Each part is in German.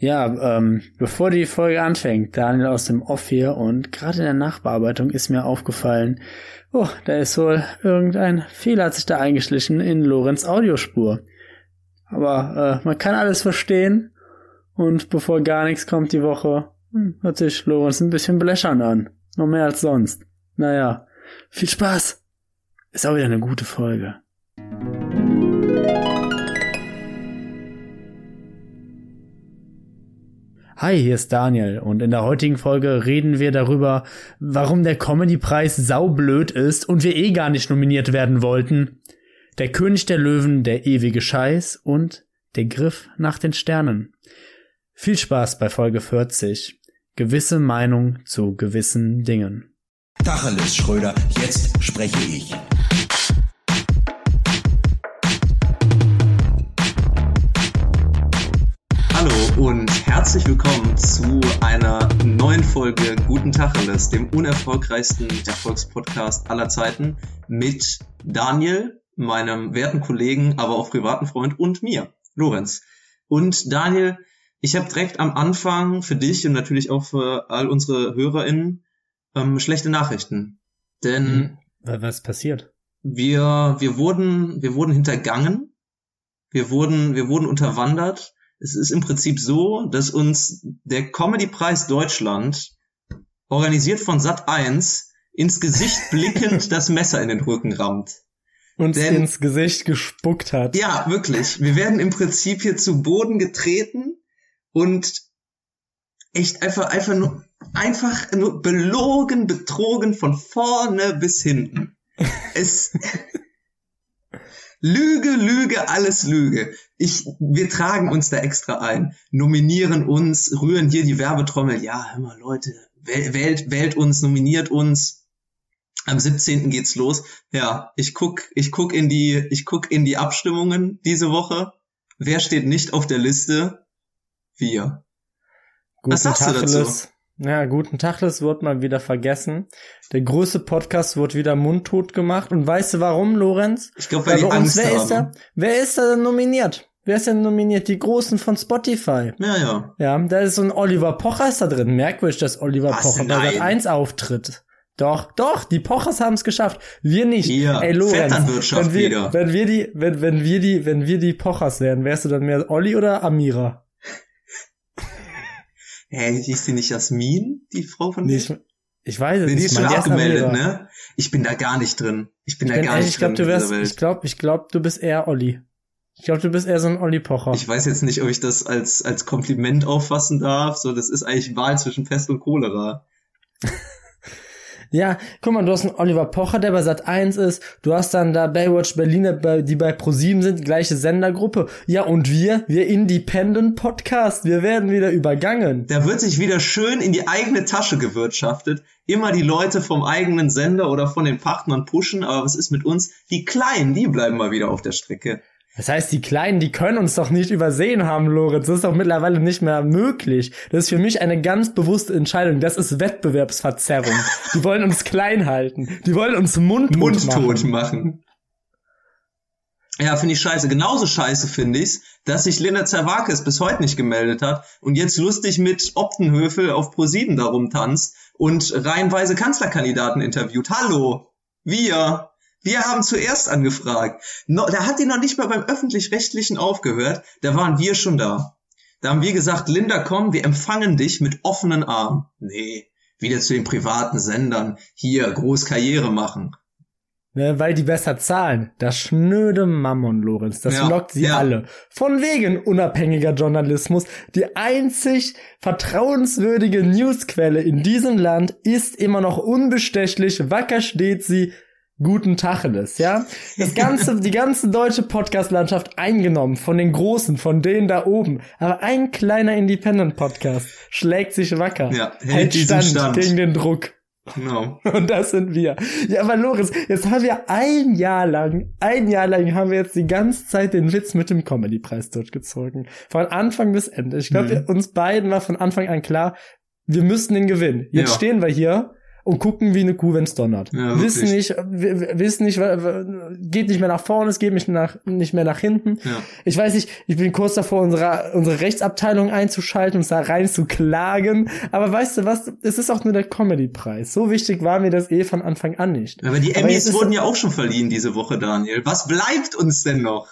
Ja, ähm, bevor die Folge anfängt, Daniel aus dem Off hier und gerade in der Nachbearbeitung ist mir aufgefallen, oh, da ist wohl irgendein Fehler hat sich da eingeschlichen in Lorenz Audiospur. Aber äh, man kann alles verstehen und bevor gar nichts kommt die Woche, hm, hört sich Lorenz ein bisschen blechern an. Noch mehr als sonst. Naja, viel Spaß. Ist auch wieder eine gute Folge. Hi, hier ist Daniel und in der heutigen Folge reden wir darüber, warum der Comedy-Preis saublöd ist und wir eh gar nicht nominiert werden wollten. Der König der Löwen, der ewige Scheiß und der Griff nach den Sternen. Viel Spaß bei Folge 40. Gewisse Meinung zu gewissen Dingen. Tacheles, Schröder, jetzt spreche ich. Und herzlich willkommen zu einer neuen Folge Guten Tacheles, dem unerfolgreichsten Erfolgspodcast aller Zeiten mit Daniel, meinem werten Kollegen, aber auch privaten Freund und mir, Lorenz. Und Daniel, ich habe direkt am Anfang für dich und natürlich auch für all unsere HörerInnen ähm, schlechte Nachrichten. Denn Mhm. Was passiert? wir, wir wurden, wir wurden hintergangen. Wir wurden, wir wurden unterwandert. Es ist im Prinzip so, dass uns der Comedy-Preis Deutschland, organisiert von Sat 1, ins Gesicht blickend das Messer in den Rücken rammt. Uns Denn- ins Gesicht gespuckt hat. Ja, wirklich. Wir werden im Prinzip hier zu Boden getreten und echt einfach, einfach nur, einfach nur belogen, betrogen von vorne bis hinten. Es, Lüge, Lüge, alles Lüge. Ich, wir tragen uns da extra ein, nominieren uns, rühren hier die Werbetrommel. Ja, hör mal, Leute, wählt, wählt, uns, nominiert uns. Am 17. geht's los. Ja, ich guck, ich guck in die, ich guck in die Abstimmungen diese Woche. Wer steht nicht auf der Liste? Wir. Guten Was sagst du dazu? Ja, guten Tacheles wird mal wieder vergessen. Der größte Podcast wird wieder mundtot gemacht. Und weißt du warum, Lorenz? Ich glaube, weil die Angst wer ist da? haben. Wer ist da denn nominiert? Wer ist denn nominiert? Die Großen von Spotify. Ja, ja. Ja, da ist so ein Oliver Pocher ist da drin. Merkwürdig, dass Oliver Was? Pocher bei. Sat 1 auftritt. Doch, doch, die Pochers haben es geschafft. Wir nicht. Hier, Ey, Lorenz, wenn wir, wieder. wenn wir die, wenn, wenn wir die, wenn wir die Pochers wären, wärst du dann mehr Olli oder Amira? Hä, hieß die nicht Jasmin, die Frau von Nee, ich, ich weiß es Nee, die nicht. ist schon abgemeldet, ne? Ich bin da gar nicht drin. Ich bin Ich, da bin gar ehrlich, nicht ich glaube, drin du wärst, ich glaube, ich glaube, du bist eher Olli. Ich glaube, du bist eher so ein Olli Pocher. Ich weiß jetzt nicht, ob ich das als, als Kompliment auffassen darf. So, das ist eigentlich Wahl zwischen Pest und Cholera. Ja, guck mal, du hast einen Oliver Pocher, der bei Sat 1 ist. Du hast dann da Baywatch Berliner, die bei ProSieben sind, die gleiche Sendergruppe. Ja, und wir, wir Independent Podcast, wir werden wieder übergangen. Da wird sich wieder schön in die eigene Tasche gewirtschaftet. Immer die Leute vom eigenen Sender oder von den Partnern pushen. Aber was ist mit uns? Die Kleinen, die bleiben mal wieder auf der Strecke. Das heißt, die Kleinen, die können uns doch nicht übersehen haben, Lorenz. Das ist doch mittlerweile nicht mehr möglich. Das ist für mich eine ganz bewusste Entscheidung. Das ist Wettbewerbsverzerrung. Die wollen uns klein halten. Die wollen uns mundtot, mundtot machen. machen. Ja, finde ich scheiße. Genauso scheiße finde ich's, dass sich Linda Zerwakis bis heute nicht gemeldet hat und jetzt lustig mit Optenhöfel auf ProSieben darum tanzt und reihenweise Kanzlerkandidaten interviewt. Hallo, wir. Wir haben zuerst angefragt. No, da hat die noch nicht mal beim Öffentlich-Rechtlichen aufgehört. Da waren wir schon da. Da haben wir gesagt, Linda, komm, wir empfangen dich mit offenen Armen. Nee, wieder zu den privaten Sendern. Hier, groß Karriere machen. Ne, weil die besser zahlen. Das schnöde Mammon, Lorenz. Das Ja, lockt sie ja. alle. Von wegen unabhängiger Journalismus. Die einzig vertrauenswürdige Newsquelle in diesem Land ist immer noch unbestechlich. Wacker steht sie. Guten Tacheles, ja? Das ganze, die ganze deutsche Podcast-Landschaft eingenommen von den Großen, von denen da oben. Aber ein kleiner Independent-Podcast schlägt sich wacker. Ja, hält hält stand, Stand. gegen den Druck. Genau. Und das sind wir. Ja, aber Lorenz, jetzt haben wir ein Jahr lang, ein Jahr lang haben wir jetzt die ganze Zeit den Witz mit dem Comedy-Preis durchgezogen. Von Anfang bis Ende. Ich glaube, Mhm. uns beiden war von Anfang an klar, wir müssen den gewinnen. Jetzt Ja. stehen wir hier und gucken wie eine Kuh, wenn's donnert. Ja, wissen nicht, wissen nicht, geht nicht mehr nach vorne, es geht nicht nach, nicht mehr nach hinten. Ja. Ich weiß nicht, ich bin kurz davor, unsere, unsere Rechtsabteilung einzuschalten und da rein zu klagen. Aber weißt du was? Es ist auch nur der Comedy-Preis. So wichtig war mir das eh von Anfang an nicht. Aber die Emmys wurden ja auch schon verliehen diese Woche, Daniel. Was bleibt uns denn noch?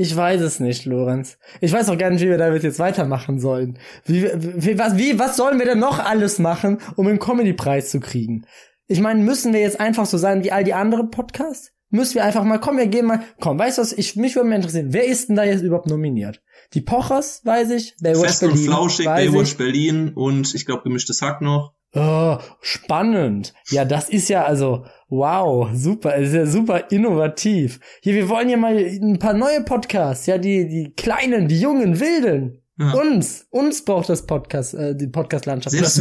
Ich weiß es nicht, Lorenz. Ich weiß auch gar nicht, wie wir damit jetzt weitermachen sollen. Wie, wie, was, wie, was sollen wir denn noch alles machen, um den Comedy-Preis zu kriegen? Ich meine, müssen wir jetzt einfach so sein wie all die anderen Podcasts? Müssen wir einfach mal, komm, wir gehen mal, komm, weißt du was, ich, mich würde mal interessieren, wer ist denn da jetzt überhaupt nominiert? Die Pochers, weiß ich, Baywatch Fest und Berlin, Flauschig, weiß Baywatch ich. Berlin und ich glaube gemischtes Hack noch. Oh, spannend. Ja, das ist ja also, wow, super, ist ja super innovativ. Hier, wir wollen ja mal ein paar neue Podcasts, ja, die, die kleinen, die jungen, wilden. Ja. Uns, uns braucht das Podcast, äh, die Podcast-Landschaft. Selbst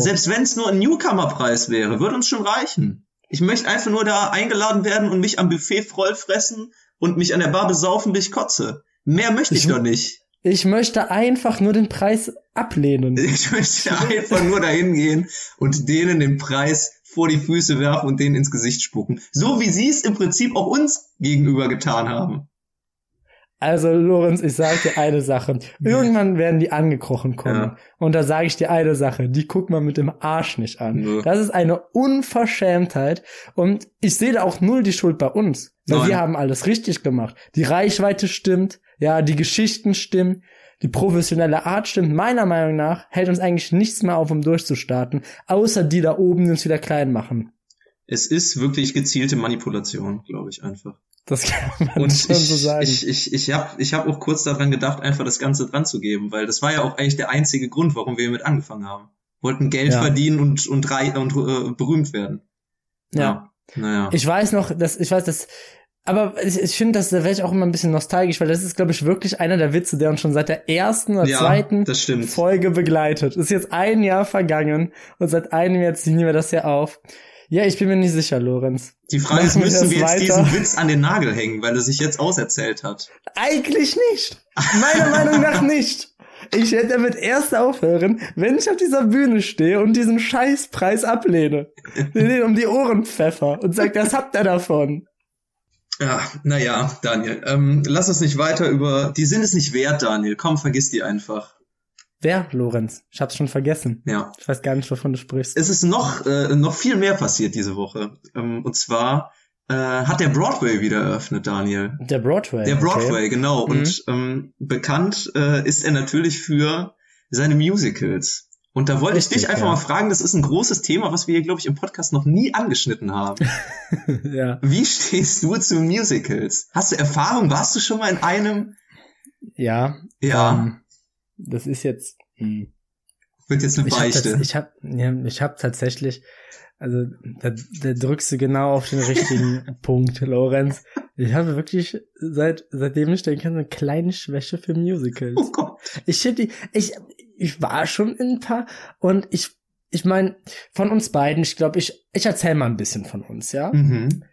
selbst wenn's nur ein Newcomer-Preis wäre, würde uns schon reichen. Ich möchte einfach nur da eingeladen werden und mich am Buffet voll fressen und mich an der Bar besaufen, bis ich kotze. Mehr möchte ich, Ich- doch nicht. Ich möchte einfach nur den Preis ablehnen. Ich möchte einfach nur dahin gehen und denen den Preis vor die Füße werfen und denen ins Gesicht spucken. So wie sie es im Prinzip auch uns gegenüber getan haben. Also, Lorenz, ich sage dir eine Sache. Irgendwann werden die angekrochen kommen. Ja. Und da sage ich dir eine Sache, die guckt man mit dem Arsch nicht an. Nö. Das ist eine Unverschämtheit. Und ich sehe da auch null die Schuld bei uns. Weil Nein. wir haben alles richtig gemacht. Die Reichweite stimmt, ja, die Geschichten stimmen, die professionelle Art stimmt. Meiner Meinung nach hält uns eigentlich nichts mehr auf, um durchzustarten, außer die da oben, die uns wieder klein machen. Es ist wirklich gezielte Manipulation, glaube ich einfach. Das kann man Und schon ich, so sagen. ich, ich, ich habe ich hab auch kurz daran gedacht, einfach das Ganze dran zu geben, weil das war ja auch eigentlich der einzige Grund, warum wir hiermit angefangen haben. Wollten Geld Ja. verdienen und, und, rei und äh, berühmt werden. ja. Naja. Ich weiß noch, dass ich weiß, dass aber ich, ich finde, dass da wäre ich auch immer ein bisschen nostalgisch, weil das ist, glaube ich, wirklich einer der Witze, der uns schon seit der ersten oder Ja, zweiten. Folge begleitet. Ist jetzt ein Jahr vergangen und seit einem Jahr ziehen wir das ja auf. Ja, ich bin mir nicht sicher, Lorenz. Die Frage ist, müssen wir jetzt weiter? diesen Witz an den Nagel hängen, weil er sich jetzt auserzählt hat? Eigentlich nicht. Meiner Meinung nach nicht. Ich werde damit erst aufhören, wenn ich auf dieser Bühne stehe und diesen Scheißpreis ablehne. Den um die Ohren pfeffer und sag, das habt ihr davon. Ja, naja, Daniel, ähm, lass uns nicht weiter über, die sind es nicht wert, Daniel. Komm, vergiss die einfach. Wer, Lorenz? Ich hab's schon vergessen. Ja. Ich weiß gar nicht, wovon du sprichst. Es ist noch, äh, noch viel mehr passiert diese Woche. Ähm, und zwar äh, hat der Broadway wieder eröffnet, Daniel. Der Broadway. Der Broadway, Okay. genau. Mhm. Und ähm, bekannt äh, ist er natürlich für seine Musicals. Und da wollte ich dich einfach ja. mal fragen, das ist ein großes Thema, was wir hier, glaube ich, im Podcast noch nie angeschnitten haben. ja. Wie stehst du zu Musicals? Hast du Erfahrung? Warst du schon mal in einem? Ja. Ja, Ähm, das ist jetzt. Hm. wird jetzt eine Ich habe Beichte. ich hab, ja, ich hab tatsächlich, also da, da drückst du genau auf den richtigen Punkt, Lorenz. Ich habe wirklich seit seitdem ich denke eine kleine Schwäche für Musicals. oh Gott. Ich die, ich, ich war schon in ein paar und ich, ich meine, von uns beiden, ich glaube, ich, ich erzähl mal ein bisschen von uns, ja? Mhm.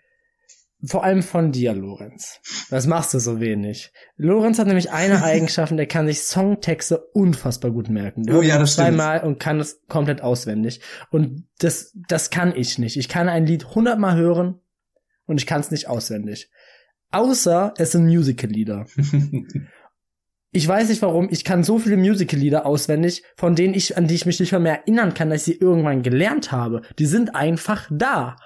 Vor allem von dir, Lorenz. Was machst du so wenig? Lorenz hat nämlich eine Eigenschaft, der kann sich Songtexte unfassbar gut merken. Der Oh ja, das stimmt. zweimal und kann es komplett auswendig. Und das, das kann ich nicht. Ich kann ein Lied hundertmal hören und ich kann es nicht auswendig. Außer es sind Musical-Lieder. Ich weiß nicht warum, ich kann so viele Musical-Lieder auswendig, von denen ich, an die ich mich nicht mal mehr erinnern kann, dass ich sie irgendwann gelernt habe. Die sind einfach da.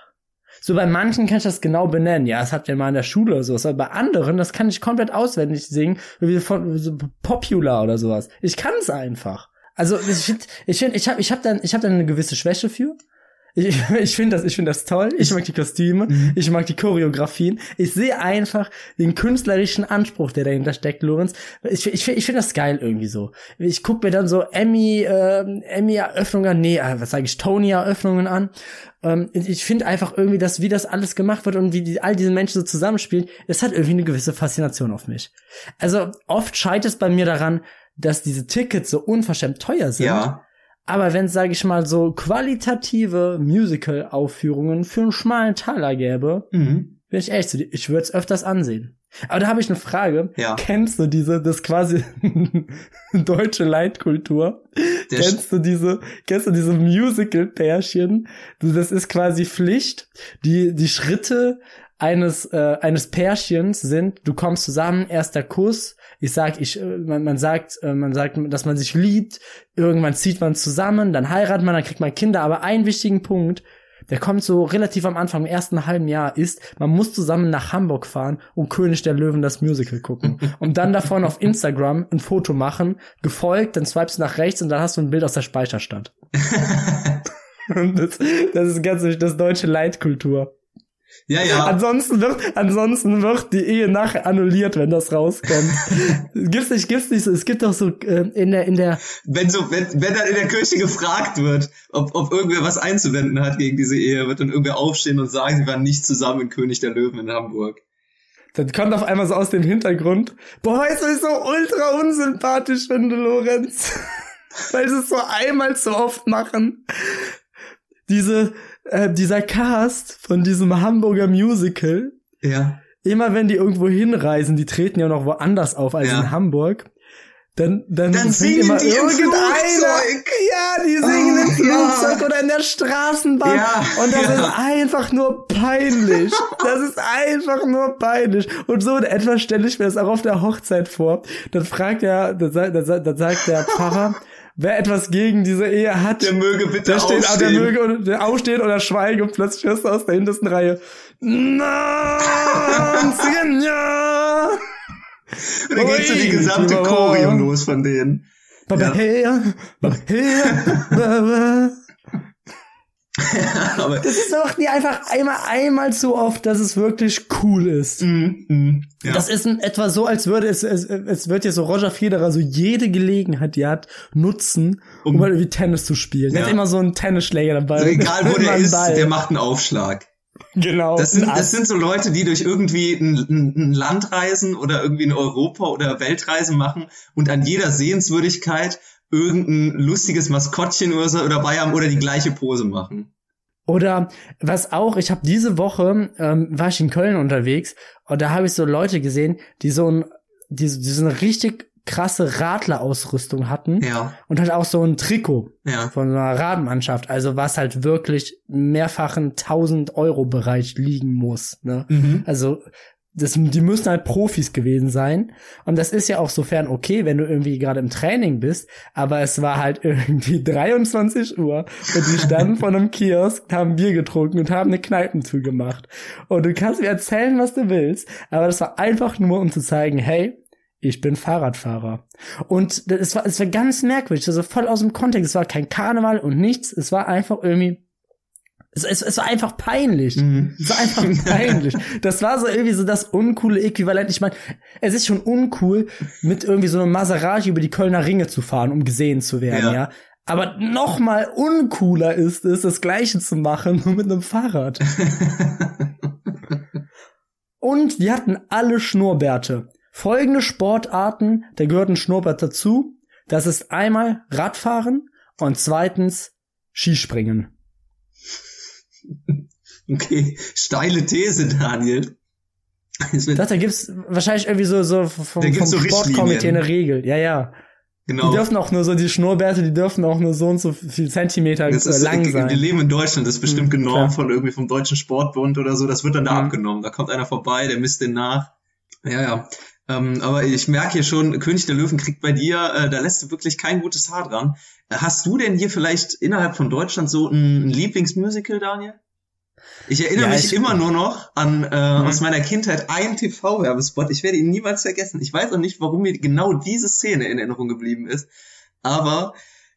So bei manchen kann ich das genau benennen. Ja, das habt ihr mal in der Schule oder sowas. Aber bei anderen, das kann ich komplett auswendig singen, wie von so Popular oder sowas. Ich kann es einfach. Also ich finde, ich finde, ich habe, ich habe dann, ich habe dann eine gewisse Schwäche für. Ich, ich finde das, ich finde das toll. Ich mag die Kostüme, Mhm. ich mag die Choreografien. Ich sehe einfach den künstlerischen Anspruch, der dahinter steckt, Lorenz. Ich, ich, ich finde das geil irgendwie so. Ich guck mir dann so Emmy, äh, Emmy-Eröffnungen, nee, äh, was sage ich, Tony-Eröffnungen an. Ähm, ich finde einfach irgendwie, dass wie das alles gemacht wird und wie die, all diese Menschen so zusammenspielen, das hat irgendwie eine gewisse Faszination auf mich. Also oft scheitert es bei mir daran, dass diese Tickets so unverschämt teuer sind. ja, Aber wenn es, sage ich mal, so qualitative Musical-Aufführungen für einen schmalen Taler gäbe, mhm. bin ich ehrlich zu dir, ich würde es öfters ansehen. Aber da habe ich eine Frage. Ja. Kennst du diese, das quasi deutsche Leitkultur? Der kennst du diese, kennst du diese Musical-Pärchen? Das ist quasi Pflicht. Die, die Schritte eines, äh, eines Pärchens sind, du kommst zusammen, erster Kuss, ich sag, ich, äh, man, man sagt, äh, man sagt, dass man sich liebt, irgendwann zieht man zusammen, dann heiratet man, dann kriegt man Kinder, aber einen wichtigen Punkt, der kommt so relativ am Anfang, im ersten halben Jahr, ist, man muss zusammen nach Hamburg fahren und König der Löwen das Musical gucken. und dann davon auf Instagram ein Foto machen, gefolgt, dann swipest du nach rechts und dann hast du ein Bild aus der Speicherstadt. und das, das ist ganz das deutsche Leitkultur. Ja, ja. Ansonsten wird, ansonsten wird die Ehe nachher annulliert, wenn das rauskommt. gibt's nicht, gibt's nicht so, es gibt doch so, äh, in der, in der, Wenn so, wenn, wenn dann in der Kirche gefragt wird, ob, ob irgendwer was einzuwenden hat gegen diese Ehe, wird dann irgendwer aufstehen und sagen, sie waren nicht zusammen in König der Löwen in Hamburg. dann kommt auf einmal so aus dem Hintergrund, boah, was ich so ultra unsympathisch finde, Lorenz? Weil sie es so einmal zu oft machen. Diese, äh, dieser Cast von diesem Hamburger Musical, Ja. immer wenn die irgendwo hinreisen, die treten ja noch woanders auf als Ja. in Hamburg, dann, dann, Dann singen immer die irgendeiner, Flugzeug. ja, die singen Oh, im ja. Flugzeug oder in der Straßenbahn Ja, und das ja. ist einfach nur peinlich. Das ist einfach nur peinlich. Und so in etwa stelle ich mir das auch auf der Hochzeit vor. Dann fragt er, dann sagt, dann sagt der Pfarrer, wer etwas gegen diese Ehe hat, Der möge bitte der steht, aufstehen. der möge und- der aufstehen oder schweigen und plötzlich hörst du aus der hintersten Reihe. Nein, ja. Und dann geht so die gesamte. Choreo los von denen. Baba Ja. her, Baba her, Baba. Aber Das ist doch nie einfach einmal, einmal so oft, dass es wirklich cool ist. mm, mm, ja. Das ist in etwa so, als würde es, es, es wird ja so Roger Federer so jede Gelegenheit, die er hat, nutzen, um, Um- mal irgendwie Tennis zu spielen. Er Ja. hat immer so einen Tennisschläger dabei. also egal wo der ist, Ball. der macht einen Aufschlag. Genau. Das sind, ein das sind so Leute, die durch irgendwie ein, ein, ein Land reisen oder irgendwie eine Europa- oder Weltreise machen und an jeder Sehenswürdigkeit irgendein lustiges Maskottchen oder so dabei haben oder die gleiche Pose machen. Oder was auch, ich habe diese Woche, ähm, war ich in Köln unterwegs und da habe ich so Leute gesehen, die so ein, die, die so eine richtig krasse Radlerausrüstung hatten Ja, und halt auch so ein Trikot ja. von so einer Radmannschaft, also was halt wirklich mehrfachen 1000 Euro Bereich liegen muss. Ne? Mhm. Also das, die müssen halt Profis gewesen sein. Und das ist ja auch sofern okay, wenn du irgendwie gerade im Training bist. Aber es war halt irgendwie 23 Uhr und die standen vor einem Kiosk, haben Bier getrunken und haben eine Kneipentour gemacht. Und du kannst mir erzählen, was du willst. Aber das war einfach nur, um zu zeigen, hey, ich bin Fahrradfahrer. Und es war, es war ganz merkwürdig, also voll aus dem Kontext. Es war kein Karneval und nichts. Es war einfach irgendwie, es, es, es war einfach peinlich. Mhm. Es war einfach peinlich. Das war so irgendwie so das uncoole Äquivalent. Ich meine, es ist schon uncool, mit irgendwie so einem Maserati über die Kölner Ringe zu fahren, um gesehen zu werden, ja. Ja. Aber noch mal uncooler ist es, das Gleiche zu machen, nur mit einem Fahrrad. Und wir hatten alle Schnurrbärte. Folgende Sportarten, da gehört ein Schnurrbart dazu. Das ist einmal Radfahren und zweitens Skispringen. Okay, steile These, Daniel. Dachte, da gibt's wahrscheinlich irgendwie so, so vom, vom so Sportkomitee eine Regel. Ja, ja. Die genau. dürfen auch nur so, die Schnurrbärte, die dürfen auch nur so und so viel Zentimeter Das äh, ist, lang wir sein. leben in Deutschland, das ist bestimmt Hm, genormt von irgendwie vom Deutschen Sportbund oder so. Das wird dann da Mhm. abgenommen. Da kommt einer vorbei, der misst den nach. Ja, ja. Ähm, aber ich merke hier schon, König der Löwen kriegt bei dir, äh, da lässt du wirklich kein gutes Haar dran. Äh, Hast du denn hier vielleicht innerhalb von Deutschland so ein, Lieblingsmusical, Daniel? Ich erinnere Ja, mich ich- immer nur noch an äh, Mhm. aus meiner Kindheit einen TV-Werbespot. Ich werde ihn niemals vergessen. Ich weiß auch nicht, warum mir genau diese Szene in Erinnerung geblieben ist. Aber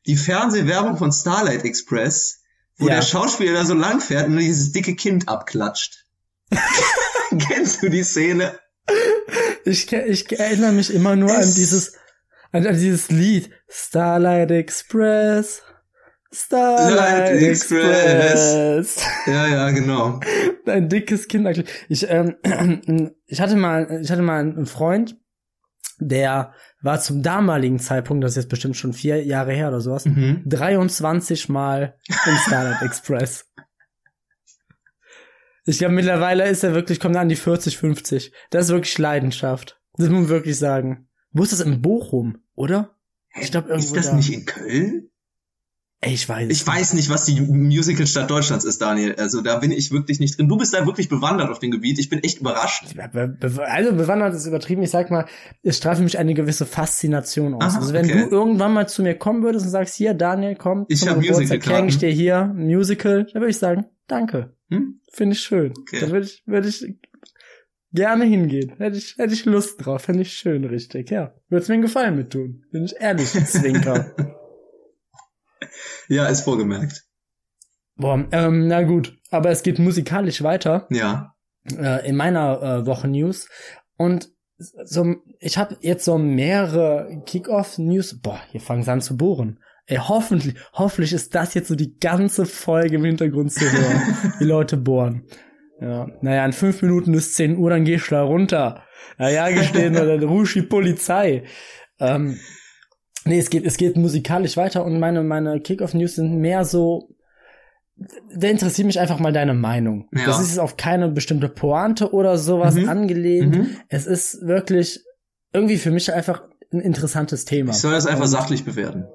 die Fernsehwerbung von Starlight Express, wo Ja. der Schauspieler da so lang fährt und nur dieses dicke Kind abklatscht. Kennst du die Szene? Ich, ich erinnere mich immer nur an Es- dieses, an, an dieses Lied. Starlight Express. Starlight Light Express. Ja, ja, genau. Ein dickes Kind. Ich, ähm, ich hatte mal, ich hatte mal einen Freund, der war zum damaligen Zeitpunkt, das ist jetzt bestimmt schon vier Jahre her oder sowas, Mhm. 23 Mal im Starlight Express. Ich glaube, mittlerweile ist er wirklich, kommt er an die 40, 50. Das ist wirklich Leidenschaft. Das muss man wirklich sagen. Wo ist das in Bochum, oder? Ich glaube, irgendwo Ist das da. nicht in Köln? Ey, ich weiß. Ich weiß nicht, was die Musicalstadt Deutschlands ist, Daniel. Also da bin ich wirklich nicht drin. Du bist da wirklich bewandert auf dem Gebiet. Ich bin echt überrascht. Also bewandert ist übertrieben. Ich sag mal, es streife mich eine gewisse Faszination aus. Aha, also wenn okay. du irgendwann mal zu mir kommen würdest und sagst, hier, Daniel, komm, ich zum Geburtstag ich dir hier ein Musical, dann würde ich sagen, danke. Hm? Finde ich schön. Okay. Da würde ich, würde ich gerne hingehen. Hätte ich, hätte ich Lust drauf. Fände ich schön, richtig. Ja. Würde es mir einen Gefallen mit tun. Bin ich ehrlich, Zwinker. ja, ist vorgemerkt. Boah, ähm, na gut. Aber es geht musikalisch weiter. Ja. Äh, in meiner äh, Woche News. Und so, ich habe jetzt so mehrere Kickoff-News. Boah, hier fangen sie an zu bohren. Ey, hoffentlich, hoffentlich ist das jetzt so die ganze Folge im Hintergrund zu hören. die Leute bohren. Ja, naja, in fünf Minuten ist 10 Uhr, dann gehst du da runter. Naja, gestehen, oder dann rufst die Polizei. Ähm, nee, es geht, es geht musikalisch weiter und meine, meine Kickoff-News sind mehr so, da interessiert mich einfach mal deine Meinung. Ja. Das ist auf keine bestimmte Pointe oder sowas mhm. angelehnt. Mhm. Es ist wirklich irgendwie für mich einfach ein interessantes Thema. Ich soll das einfach sachlich bewerten.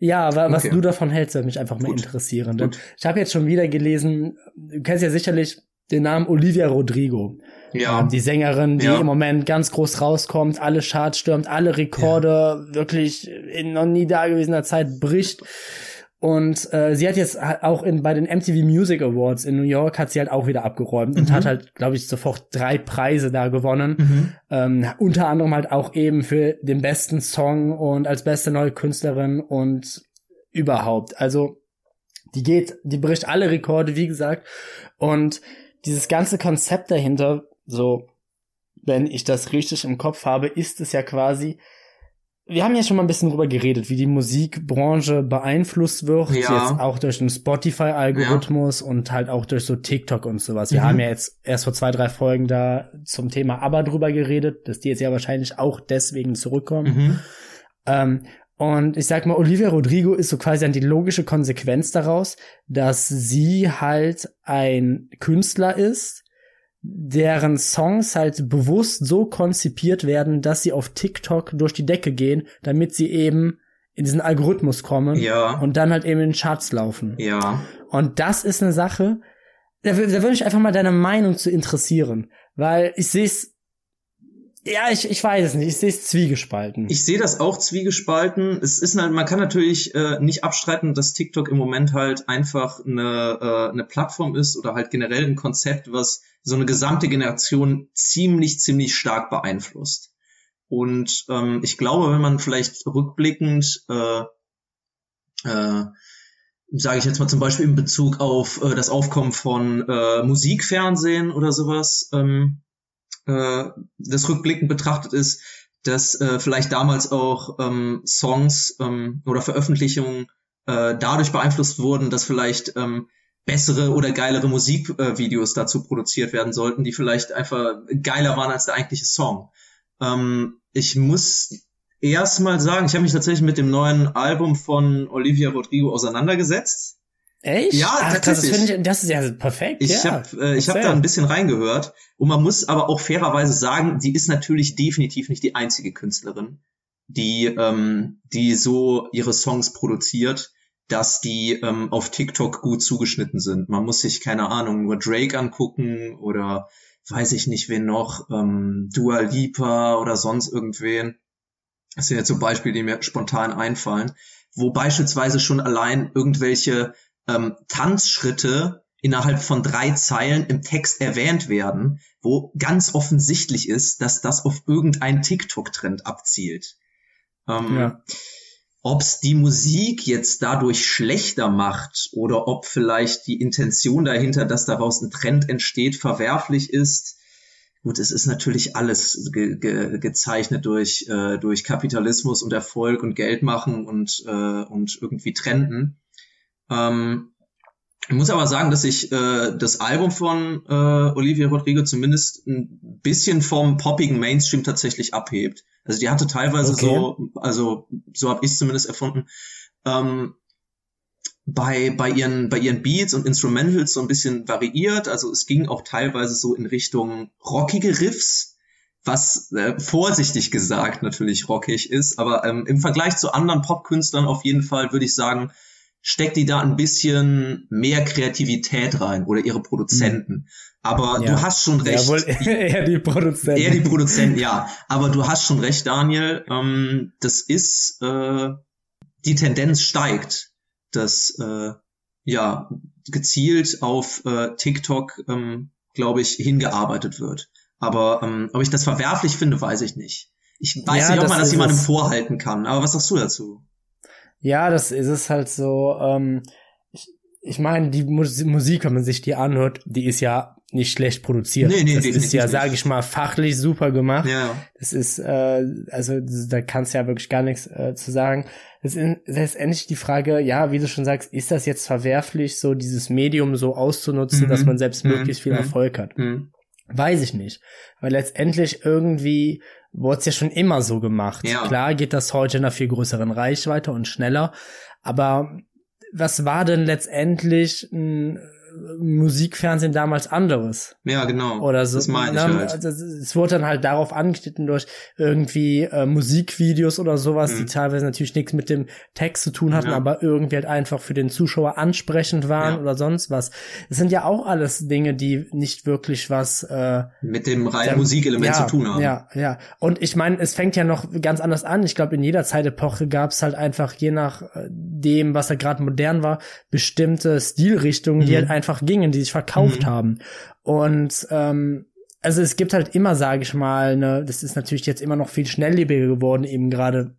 Ja, aber was okay. du davon hältst, würde mich einfach mal Gut. interessieren. Denn ich habe jetzt schon wieder gelesen, du kennst ja sicherlich den Namen Olivia Rodrigo. Ja. Ähm, die Sängerin, die ja. im Moment ganz groß rauskommt, alle Charts stürmt, alle Rekorde ja. wirklich in noch nie dagewesener Zeit bricht. Und äh, sie hat jetzt auch in, bei den MTV Music Awards in New York hat sie halt auch wieder abgeräumt mhm. und hat halt, glaube ich, sofort drei Preise da gewonnen. Mhm. Ähm, unter anderem halt auch eben für den besten Song und als beste neue Künstlerin und überhaupt. Also die geht, die bricht alle Rekorde, wie gesagt. Und dieses ganze Konzept dahinter, so, wenn ich das richtig im Kopf habe, ist es ja quasi, wir haben ja schon mal ein bisschen drüber geredet, wie die Musikbranche beeinflusst wird, ja. jetzt auch durch den Spotify-Algorithmus ja. und halt auch durch so TikTok und sowas. Wir mhm. haben ja jetzt erst vor zwei, drei Folgen da zum Thema ABBA drüber geredet, dass die jetzt ja wahrscheinlich auch deswegen zurückkommen. Mhm. Ähm, und ich sag mal, Olivia Rodrigo ist so quasi dann die logische Konsequenz daraus, dass sie halt ein Künstler ist, deren Songs halt bewusst so konzipiert werden, dass sie auf TikTok durch die Decke gehen, damit sie eben in diesen Algorithmus kommen ja. und dann halt eben in den Charts laufen. Ja. Und das ist eine Sache, da, da würde ich einfach mal deine Meinung zu interessieren, weil ich sehe es ja, ich, ich weiß es nicht. Ich sehe es zwiegespalten. Ich sehe das auch zwiegespalten. Es ist halt, man kann natürlich äh, nicht abstreiten, dass TikTok im Moment halt einfach eine, äh, eine Plattform ist oder halt generell ein Konzept, was so eine gesamte Generation ziemlich, ziemlich stark beeinflusst. Und ähm, ich glaube, wenn man vielleicht rückblickend, äh, äh, sage ich jetzt mal zum Beispiel in Bezug auf äh, das Aufkommen von äh, Musikfernsehen oder sowas, ähm, äh, das rückblickend betrachtet ist, dass äh, vielleicht damals auch ähm, Songs ähm, oder Veröffentlichungen äh, dadurch beeinflusst wurden, dass vielleicht ähm, bessere oder geilere Musikvideos äh, dazu produziert werden sollten, die vielleicht einfach geiler waren als der eigentliche Song. Ähm, ich muss erst mal sagen, ich habe mich tatsächlich mit dem neuen Album von Olivia Rodrigo auseinandergesetzt. Echt? Ja, Ach, tatsächlich. Das, ich, das ist ja perfekt. Ich ja. habe äh, ich hab da ein bisschen reingehört und man muss aber auch fairerweise sagen, sie ist natürlich definitiv nicht die einzige Künstlerin, die ähm, die so ihre Songs produziert, dass die ähm, auf TikTok gut zugeschnitten sind. Man muss sich keine Ahnung nur Drake angucken oder weiß ich nicht wen noch, ähm, Dua Lipa oder sonst irgendwen. Das sind jetzt so Beispiele, die mir spontan einfallen, wo beispielsweise schon allein irgendwelche ähm, Tanzschritte innerhalb von drei Zeilen im Text erwähnt werden, wo ganz offensichtlich ist, dass das auf irgendeinen TikTok-Trend abzielt. Ähm, ja. Ob es die Musik jetzt dadurch schlechter macht oder ob vielleicht die Intention dahinter, dass daraus ein Trend entsteht, verwerflich ist. Gut, es ist natürlich alles ge ge gezeichnet durch, äh, durch Kapitalismus und Erfolg und Geld machen und, äh, und irgendwie Trenden. Ähm, ich muss aber sagen, dass ich äh, das Album von äh, Olivia Rodrigo zumindest ein bisschen vom poppigen Mainstream tatsächlich abhebt. Also die hatte teilweise okay. so, also so habe ich zumindest erfunden, ähm, bei, bei, ihren, bei ihren Beats und Instrumentals so ein bisschen variiert. Also es ging auch teilweise so in Richtung rockige Riffs, was äh, vorsichtig gesagt natürlich rockig ist. Aber ähm, im Vergleich zu anderen Popkünstlern auf jeden Fall würde ich sagen, steckt die da ein bisschen mehr Kreativität rein oder ihre Produzenten. Mhm. Aber ja. du hast schon recht. Jawohl, eher die Produzenten. Eher die Produzenten, ja. Aber du hast schon recht, Daniel. Ähm, das ist, äh, die Tendenz steigt, dass, äh, ja, gezielt auf äh, TikTok, ähm, glaube ich, hingearbeitet wird. Aber ähm, ob ich das verwerflich finde, weiß ich nicht. Ich weiß ja, nicht, ob man das jemandem vorhalten kann. Aber was sagst du dazu? Ja, das ist es halt so. Ähm, ich, ich meine, die Musik, wenn man sich die anhört, die ist ja nicht schlecht produziert. Nee, nee, das ist ja, sage ich mal, fachlich super gemacht. Ja. Das ist, äh, also da kannst du ja wirklich gar nichts äh, zu sagen. Das ist letztendlich die Frage, ja, wie du schon sagst, ist das jetzt verwerflich, so dieses Medium so auszunutzen, mhm. dass man selbst mhm. möglichst viel mhm. Erfolg hat? Mhm. Weiß ich nicht. Weil letztendlich irgendwie wurde es ja schon immer so gemacht. Ja. Klar geht das heute in einer viel größeren Reichweite und schneller. Aber was war denn letztendlich ein Musikfernsehen damals anderes. Ja, genau. Oder so. Das meine ich halt. Also, es wurde dann halt darauf angeschnitten durch irgendwie äh, Musikvideos oder sowas, mhm. die teilweise natürlich nichts mit dem Text zu tun hatten, ja. aber irgendwie halt einfach für den Zuschauer ansprechend waren ja. oder sonst was. Das sind ja auch alles Dinge, die nicht wirklich was äh, mit dem reinen Musikelement ja, zu tun haben. Ja, ja. Und ich meine, es fängt ja noch ganz anders an. Ich glaube, in jeder Zeitepoche gab es halt einfach, je nach äh, dem, was da gerade modern war, bestimmte Stilrichtungen, mhm. die halt einfach gingen, die sich verkauft mhm. haben. Und ähm, also es gibt halt immer, sage ich mal, ne, das ist natürlich jetzt immer noch viel schnelllebiger geworden, eben gerade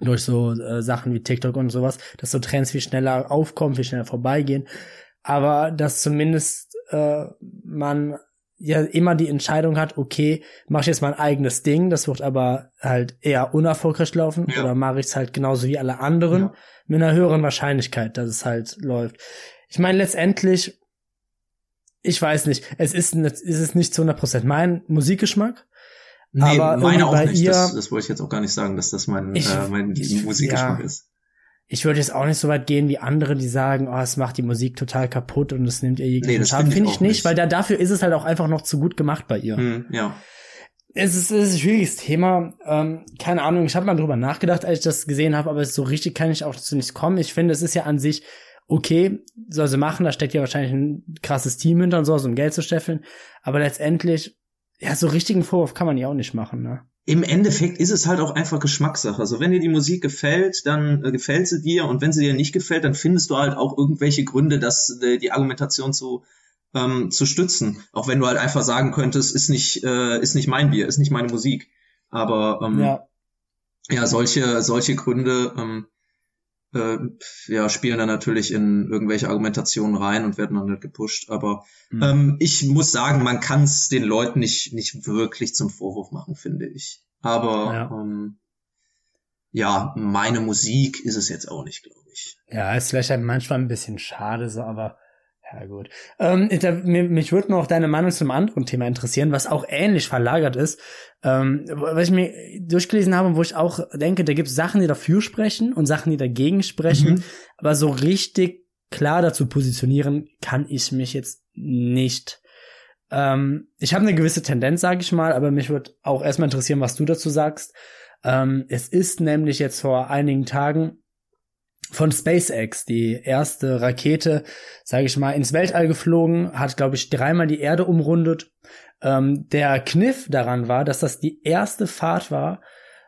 durch so äh, Sachen wie TikTok und sowas, dass so Trends viel schneller aufkommen, viel schneller vorbeigehen. Aber dass zumindest äh, man ja immer die Entscheidung hat, okay, mache ich jetzt mein eigenes Ding, das wird aber halt eher unerfolgreich laufen ja. oder mache ich es halt genauso wie alle anderen ja. mit einer höheren Wahrscheinlichkeit, dass es halt läuft. Ich meine, letztendlich, ich weiß nicht, es ist, ist es nicht zu 100% mein Musikgeschmack. Nee, aber meine auch nicht. Ihr, das, das wollte ich jetzt auch gar nicht sagen, dass das mein, ich, äh, mein ich, Musikgeschmack ja, ist. Ich würde jetzt auch nicht so weit gehen wie andere, die sagen, oh, es macht die Musik total kaputt und es nimmt ihr jeglichen nee, Schaden. Finde ich nicht, nicht, weil da, dafür ist es halt auch einfach noch zu gut gemacht bei ihr. Hm, ja. Es ist, es ist ein schwieriges Thema. Ähm, keine Ahnung, ich habe mal drüber nachgedacht, als ich das gesehen habe, aber so richtig kann ich auch dazu nicht kommen. Ich finde, es ist ja an sich okay, soll sie machen, da steckt ja wahrscheinlich ein krasses Team hinter und so, um Geld zu steffeln. Aber letztendlich, ja, so richtigen Vorwurf kann man ja auch nicht machen, ne? Im Endeffekt ist es halt auch einfach Geschmackssache. Also wenn dir die Musik gefällt, dann äh, gefällt sie dir und wenn sie dir nicht gefällt, dann findest du halt auch irgendwelche Gründe, dass äh, die Argumentation zu ähm, zu stützen. Auch wenn du halt einfach sagen könntest, ist nicht äh, ist nicht mein Bier, ist nicht meine Musik. Aber ähm, ja. ja, solche solche Gründe ähm, äh, ja, spielen dann natürlich in irgendwelche Argumentationen rein und werden dann nicht gepusht. Aber mhm. ähm, ich muss sagen, man kann es den Leuten nicht, nicht wirklich zum Vorwurf machen, finde ich. Aber ja. Ähm, ja, meine Musik ist es jetzt auch nicht, glaube ich. Ja, ist vielleicht manchmal ein bisschen schade, so, aber ja, gut. Ähm, da, mich würde noch deine Meinung zum anderen Thema interessieren, was auch ähnlich verlagert ist. Ähm, was ich mir durchgelesen habe, wo ich auch denke, da gibt es Sachen, die dafür sprechen und Sachen, die dagegen sprechen. Mhm. Aber so richtig klar dazu positionieren kann ich mich jetzt nicht. Ähm, ich habe eine gewisse Tendenz, sage ich mal, aber mich würde auch erstmal interessieren, was du dazu sagst. Ähm, es ist nämlich jetzt vor einigen Tagen von SpaceX, die erste Rakete, sage ich mal, ins Weltall geflogen, hat, glaube ich, dreimal die Erde umrundet. Ähm, der Kniff daran war, dass das die erste Fahrt war,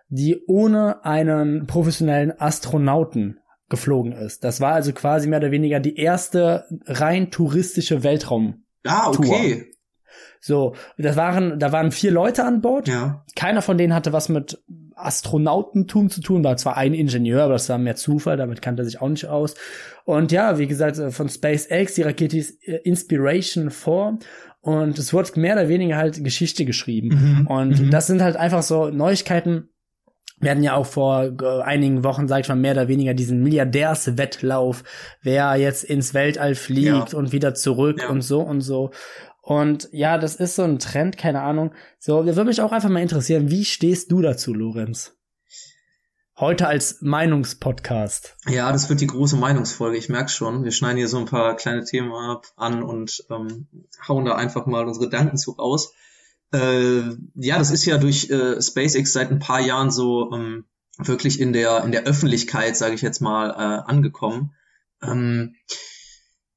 die ohne einen professionellen Astronauten geflogen ist. Das war also quasi mehr oder weniger die erste rein touristische Weltraum. Ah, okay. So, das waren, da waren vier Leute an Bord. Ja. Keiner von denen hatte was mit Astronautentum zu tun, war zwar ein Ingenieur, aber das war mehr Zufall, damit kannte er sich auch nicht aus. Und ja, wie gesagt, äh, von SpaceX, die Rakete ist äh, Inspiration 4 und es wurde mehr oder weniger halt Geschichte geschrieben. Mhm. Und mhm. das sind halt einfach so Neuigkeiten, wir hatten ja auch vor äh, einigen Wochen, sag ich mal, mehr oder weniger diesen Milliardärswettlauf, wer jetzt ins Weltall fliegt ja. und wieder zurück ja. und so und so. Und ja, das ist so ein Trend, keine Ahnung. So, würde mich auch einfach mal interessieren, wie stehst du dazu, Lorenz? Heute als Meinungspodcast. Ja, das wird die große Meinungsfolge, ich merke schon. Wir schneiden hier so ein paar kleine Themen ab, an und ähm, hauen da einfach mal unsere Gedanken zu raus. Äh, ja, das ist ja durch äh, SpaceX seit ein paar Jahren so ähm, wirklich in der, in der Öffentlichkeit, sage ich jetzt mal, äh, angekommen. Ähm,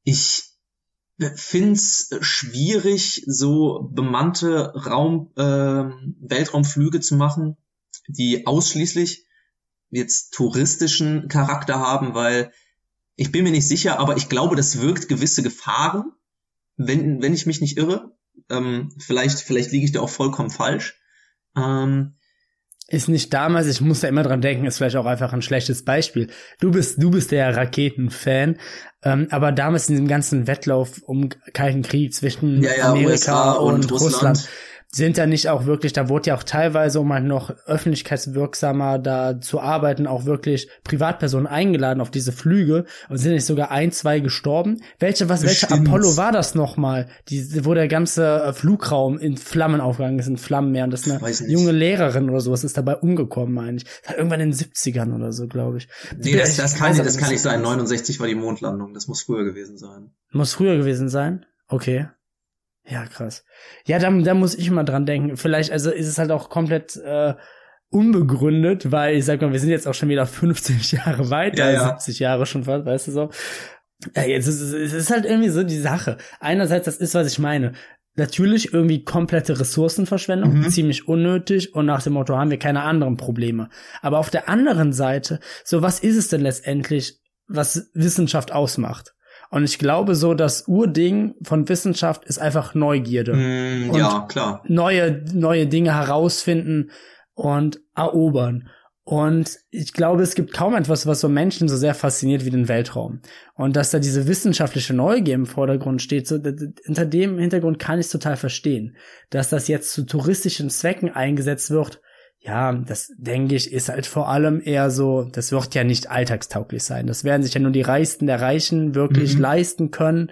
ich find's schwierig, so bemannte Raum, äh, Weltraumflüge zu machen, die ausschließlich jetzt touristischen Charakter haben, weil ich bin mir nicht sicher, aber ich glaube, das wirkt gewisse Gefahren, wenn, wenn ich mich nicht irre. Ähm, vielleicht, vielleicht liege ich da auch vollkommen falsch. Ähm, ist nicht damals, ich muss da immer dran denken, ist vielleicht auch einfach ein schlechtes Beispiel. Du bist, du bist der Raketenfan, ähm, aber damals in dem ganzen Wettlauf um Kalten Krieg zwischen ja, ja, Amerika USA und, und Russland, Russland sind da nicht auch wirklich, da wurde ja auch teilweise, um halt noch öffentlichkeitswirksamer da zu arbeiten, auch wirklich Privatpersonen eingeladen auf diese Flüge und sind nicht sogar ein, zwei gestorben. Welche, was, welche Apollo war das nochmal? Die, wo der ganze äh, Flugraum in Flammen aufgegangen ist, in Flammenmeer und das ist eine junge Lehrerin oder sowas ist dabei umgekommen, meine ich. Das hat irgendwann in den 70ern oder so, glaube ich. Nee, das, das, kann, das kann nicht sein. 69 war die Mondlandung. Das muss früher gewesen sein. Muss früher gewesen sein? Okay. Ja, krass. Ja, da, da muss ich mal dran denken. Vielleicht, also ist es halt auch komplett äh, unbegründet, weil ich sag mal, wir sind jetzt auch schon wieder 50 Jahre weiter, ja, ja. 70 Jahre schon fast, weißt du so. Ja, jetzt ist es ist halt irgendwie so die Sache. Einerseits, das ist, was ich meine. Natürlich irgendwie komplette Ressourcenverschwendung, mhm. ziemlich unnötig und nach dem Motto haben wir keine anderen Probleme. Aber auf der anderen Seite, so was ist es denn letztendlich, was Wissenschaft ausmacht? Und ich glaube so, das Urding von Wissenschaft ist einfach Neugierde. Mm, ja, klar. Neue, neue Dinge herausfinden und erobern. Und ich glaube, es gibt kaum etwas, was so Menschen so sehr fasziniert wie den Weltraum. Und dass da diese wissenschaftliche Neugier im Vordergrund steht, so, hinter dem Hintergrund kann ich es total verstehen. Dass das jetzt zu touristischen Zwecken eingesetzt wird, ja, das denke ich, ist halt vor allem eher so, das wird ja nicht alltagstauglich sein. Das werden sich ja nur die Reichsten der Reichen wirklich mhm. leisten können.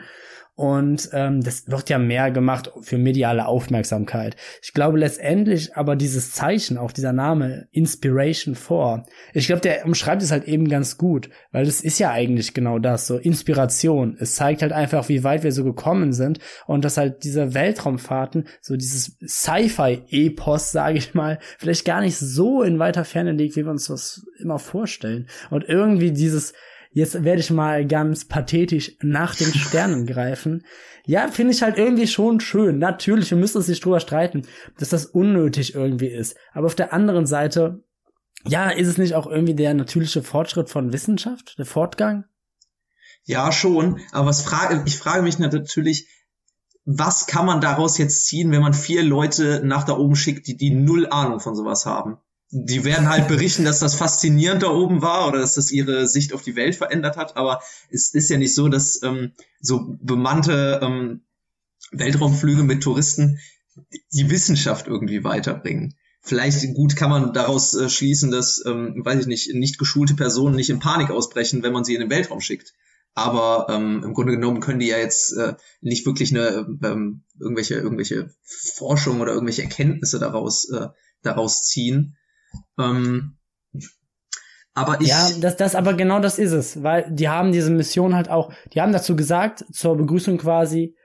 Und ähm, das wird ja mehr gemacht für mediale Aufmerksamkeit. Ich glaube letztendlich aber dieses Zeichen, auch dieser Name Inspiration 4, ich glaube, der umschreibt es halt eben ganz gut, weil es ist ja eigentlich genau das, so Inspiration. Es zeigt halt einfach, wie weit wir so gekommen sind und dass halt diese Weltraumfahrten, so dieses Sci-Fi-Epos, sage ich mal, vielleicht gar nicht so in weiter Ferne liegt, wie wir uns das immer vorstellen. Und irgendwie dieses jetzt werde ich mal ganz pathetisch nach den Sternen greifen. Ja, finde ich halt irgendwie schon schön. Natürlich, wir müssen uns nicht drüber streiten, dass das unnötig irgendwie ist. Aber auf der anderen Seite, ja, ist es nicht auch irgendwie der natürliche Fortschritt von Wissenschaft, der Fortgang? Ja, schon. Aber was frage, ich frage mich natürlich, was kann man daraus jetzt ziehen, wenn man vier Leute nach da oben schickt, die, die null Ahnung von sowas haben? Die werden halt berichten, dass das faszinierend da oben war oder dass das ihre Sicht auf die Welt verändert hat, aber es ist ja nicht so, dass ähm, so bemannte ähm, Weltraumflüge mit Touristen die Wissenschaft irgendwie weiterbringen. Vielleicht gut kann man daraus äh, schließen, dass, ähm, weiß ich nicht, nicht geschulte Personen nicht in Panik ausbrechen, wenn man sie in den Weltraum schickt. Aber ähm, im Grunde genommen können die ja jetzt äh, nicht wirklich eine ähm, irgendwelche irgendwelche Forschung oder irgendwelche Erkenntnisse daraus äh, daraus ziehen. Ähm, aber ich. Ja, das, das, aber genau das ist es, weil die haben diese Mission halt auch, die haben dazu gesagt, zur Begrüßung quasi,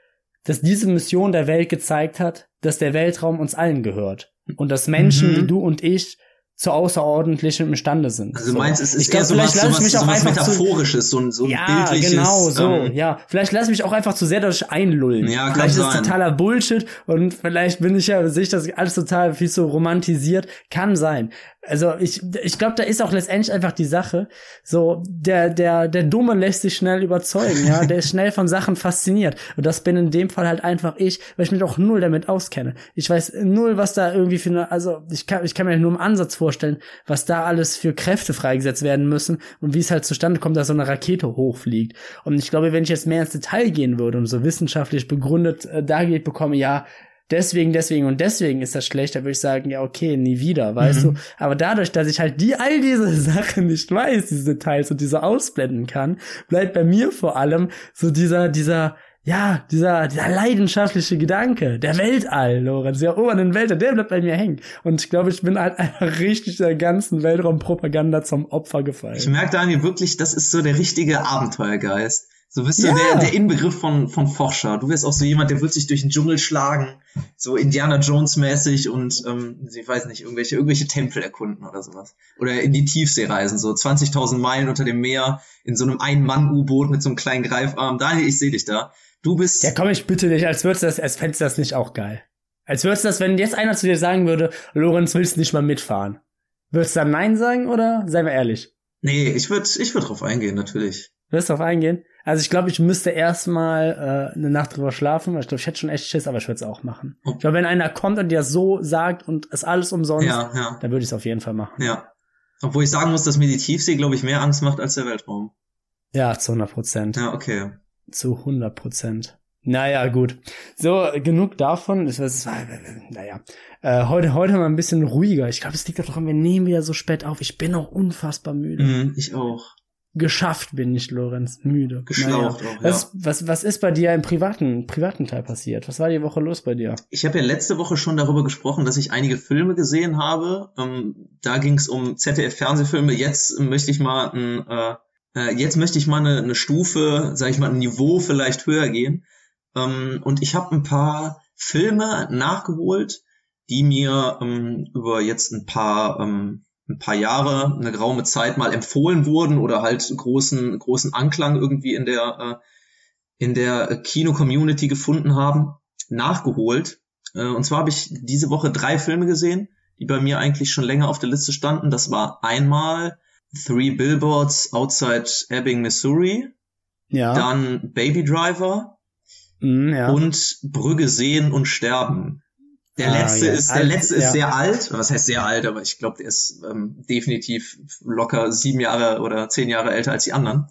dass diese Mission der Welt gezeigt hat, dass der Weltraum uns allen gehört. Und dass Menschen mhm. wie du und ich zu außerordentlichem imstande sind. Also es ist ich glaub, eher vielleicht sowas, lass ich mich auch einfach Metaphorisches, so ein, so ein ja, bildliches. genau, so, ähm, ja. Vielleicht lass mich auch einfach zu sehr dadurch einlullen. Ja, vielleicht ist es totaler Bullshit und vielleicht bin ich ja, sehe ich das alles total viel so romantisiert. Kann sein. Also ich, ich glaube, da ist auch letztendlich einfach die Sache, so der der der Dumme lässt sich schnell überzeugen, ja, der ist schnell von Sachen fasziniert und das bin in dem Fall halt einfach ich, weil ich mich auch null damit auskenne. Ich weiß null, was da irgendwie für eine, also ich kann ich kann mir nur im Ansatz vorstellen, was da alles für Kräfte freigesetzt werden müssen und wie es halt zustande kommt, dass so eine Rakete hochfliegt. Und ich glaube, wenn ich jetzt mehr ins Detail gehen würde und so wissenschaftlich begründet äh, dargelegt bekomme, ja, deswegen, deswegen und deswegen ist das schlecht, da würde ich sagen, ja, okay, nie wieder, weißt mhm. du. Aber dadurch, dass ich halt die, all diese Sachen nicht weiß, diese Details und diese ausblenden kann, bleibt bei mir vor allem so dieser, dieser, Ja, dieser, dieser leidenschaftliche Gedanke, der Weltall, Lorenz, der obernden Weltall, der bleibt bei mir hängen. Und ich glaube, ich bin halt einfach richtig der ganzen Weltraumpropaganda zum Opfer gefallen. Ich merke, Daniel, wirklich, das ist so der richtige Abenteuergeist. So bist du Ja. der, der Inbegriff von, von Forscher. Du wirst auch so jemand, der wird sich durch den Dschungel schlagen, so Indiana Jones mäßig und, ähm, ich weiß nicht, irgendwelche, irgendwelche Tempel erkunden oder sowas. Oder in die Tiefsee reisen, so 20.000 Meilen unter dem Meer, in so einem Ein-Mann-U-Boot mit so einem kleinen Greifarm. Daniel, ich sehe dich da. Du bist, Ja, komm, ich bitte dich, als würdest du das, als fändest du das nicht auch geil. Als würdest du das, wenn jetzt einer zu dir sagen würde, Lorenz, willst du nicht mal mitfahren? Würdest du dann Nein sagen oder? Seien wir ehrlich. nee, ich würde, ich würde drauf eingehen, natürlich. Wirst du drauf eingehen? Also ich glaube, ich müsste erstmal äh, eine Nacht drüber schlafen, weil ich glaube, ich hätte schon echt Schiss, aber ich würde es auch machen. Ich glaube, wenn einer kommt und dir das so sagt und es alles umsonst, Ja, ja, dann würde ich es auf jeden Fall machen. ja. Obwohl ich sagen muss, dass mir die Tiefsee, glaube ich, mehr Angst macht als der Weltraum. Ja, zu 100 Prozent. Ja, okay. Zu 100 Prozent. Naja, gut. So, genug davon. Es es war, naja. Äh, heute, heute mal ein bisschen ruhiger. Ich glaube, es liegt daran, wir nehmen wieder so spät auf. Ich bin auch unfassbar müde. Mhm, ich auch. Geschafft bin ich, Lorenz. Müde. Geschlaucht Naja. auch, Was, ist- was, was ist bei dir im privaten, privaten Teil passiert? Was war die Woche los bei dir? Ich habe ja letzte Woche schon darüber gesprochen, dass ich einige Filme gesehen habe. Ähm, da ging es um ZDF-Fernsehfilme. Jetzt möchte ich mal ein, äh, äh, jetzt möchte ich mal eine, eine Stufe, sage ich mal, ein Niveau vielleicht höher gehen. Ähm, und ich habe ein paar Filme nachgeholt, die mir ähm, über jetzt ein paar ähm, ein paar Jahre, eine geraume Zeit mal empfohlen wurden oder halt großen großen Anklang irgendwie in der äh, in der Kino-Community gefunden haben, nachgeholt. Äh, Und zwar habe ich diese Woche drei Filme gesehen, die bei mir eigentlich schon länger auf der Liste standen. Das war einmal Three Billboards Outside Ebbing, Missouri, Ja. dann Baby Driver Mhm, ja. und Brügge sehen und sterben. Der Ah, letzte ja. ist, der Alt, letzte ist ja. sehr alt. Was heißt sehr alt? Aber ich glaube, der ist ähm, definitiv locker sieben Jahre oder zehn Jahre älter als die anderen.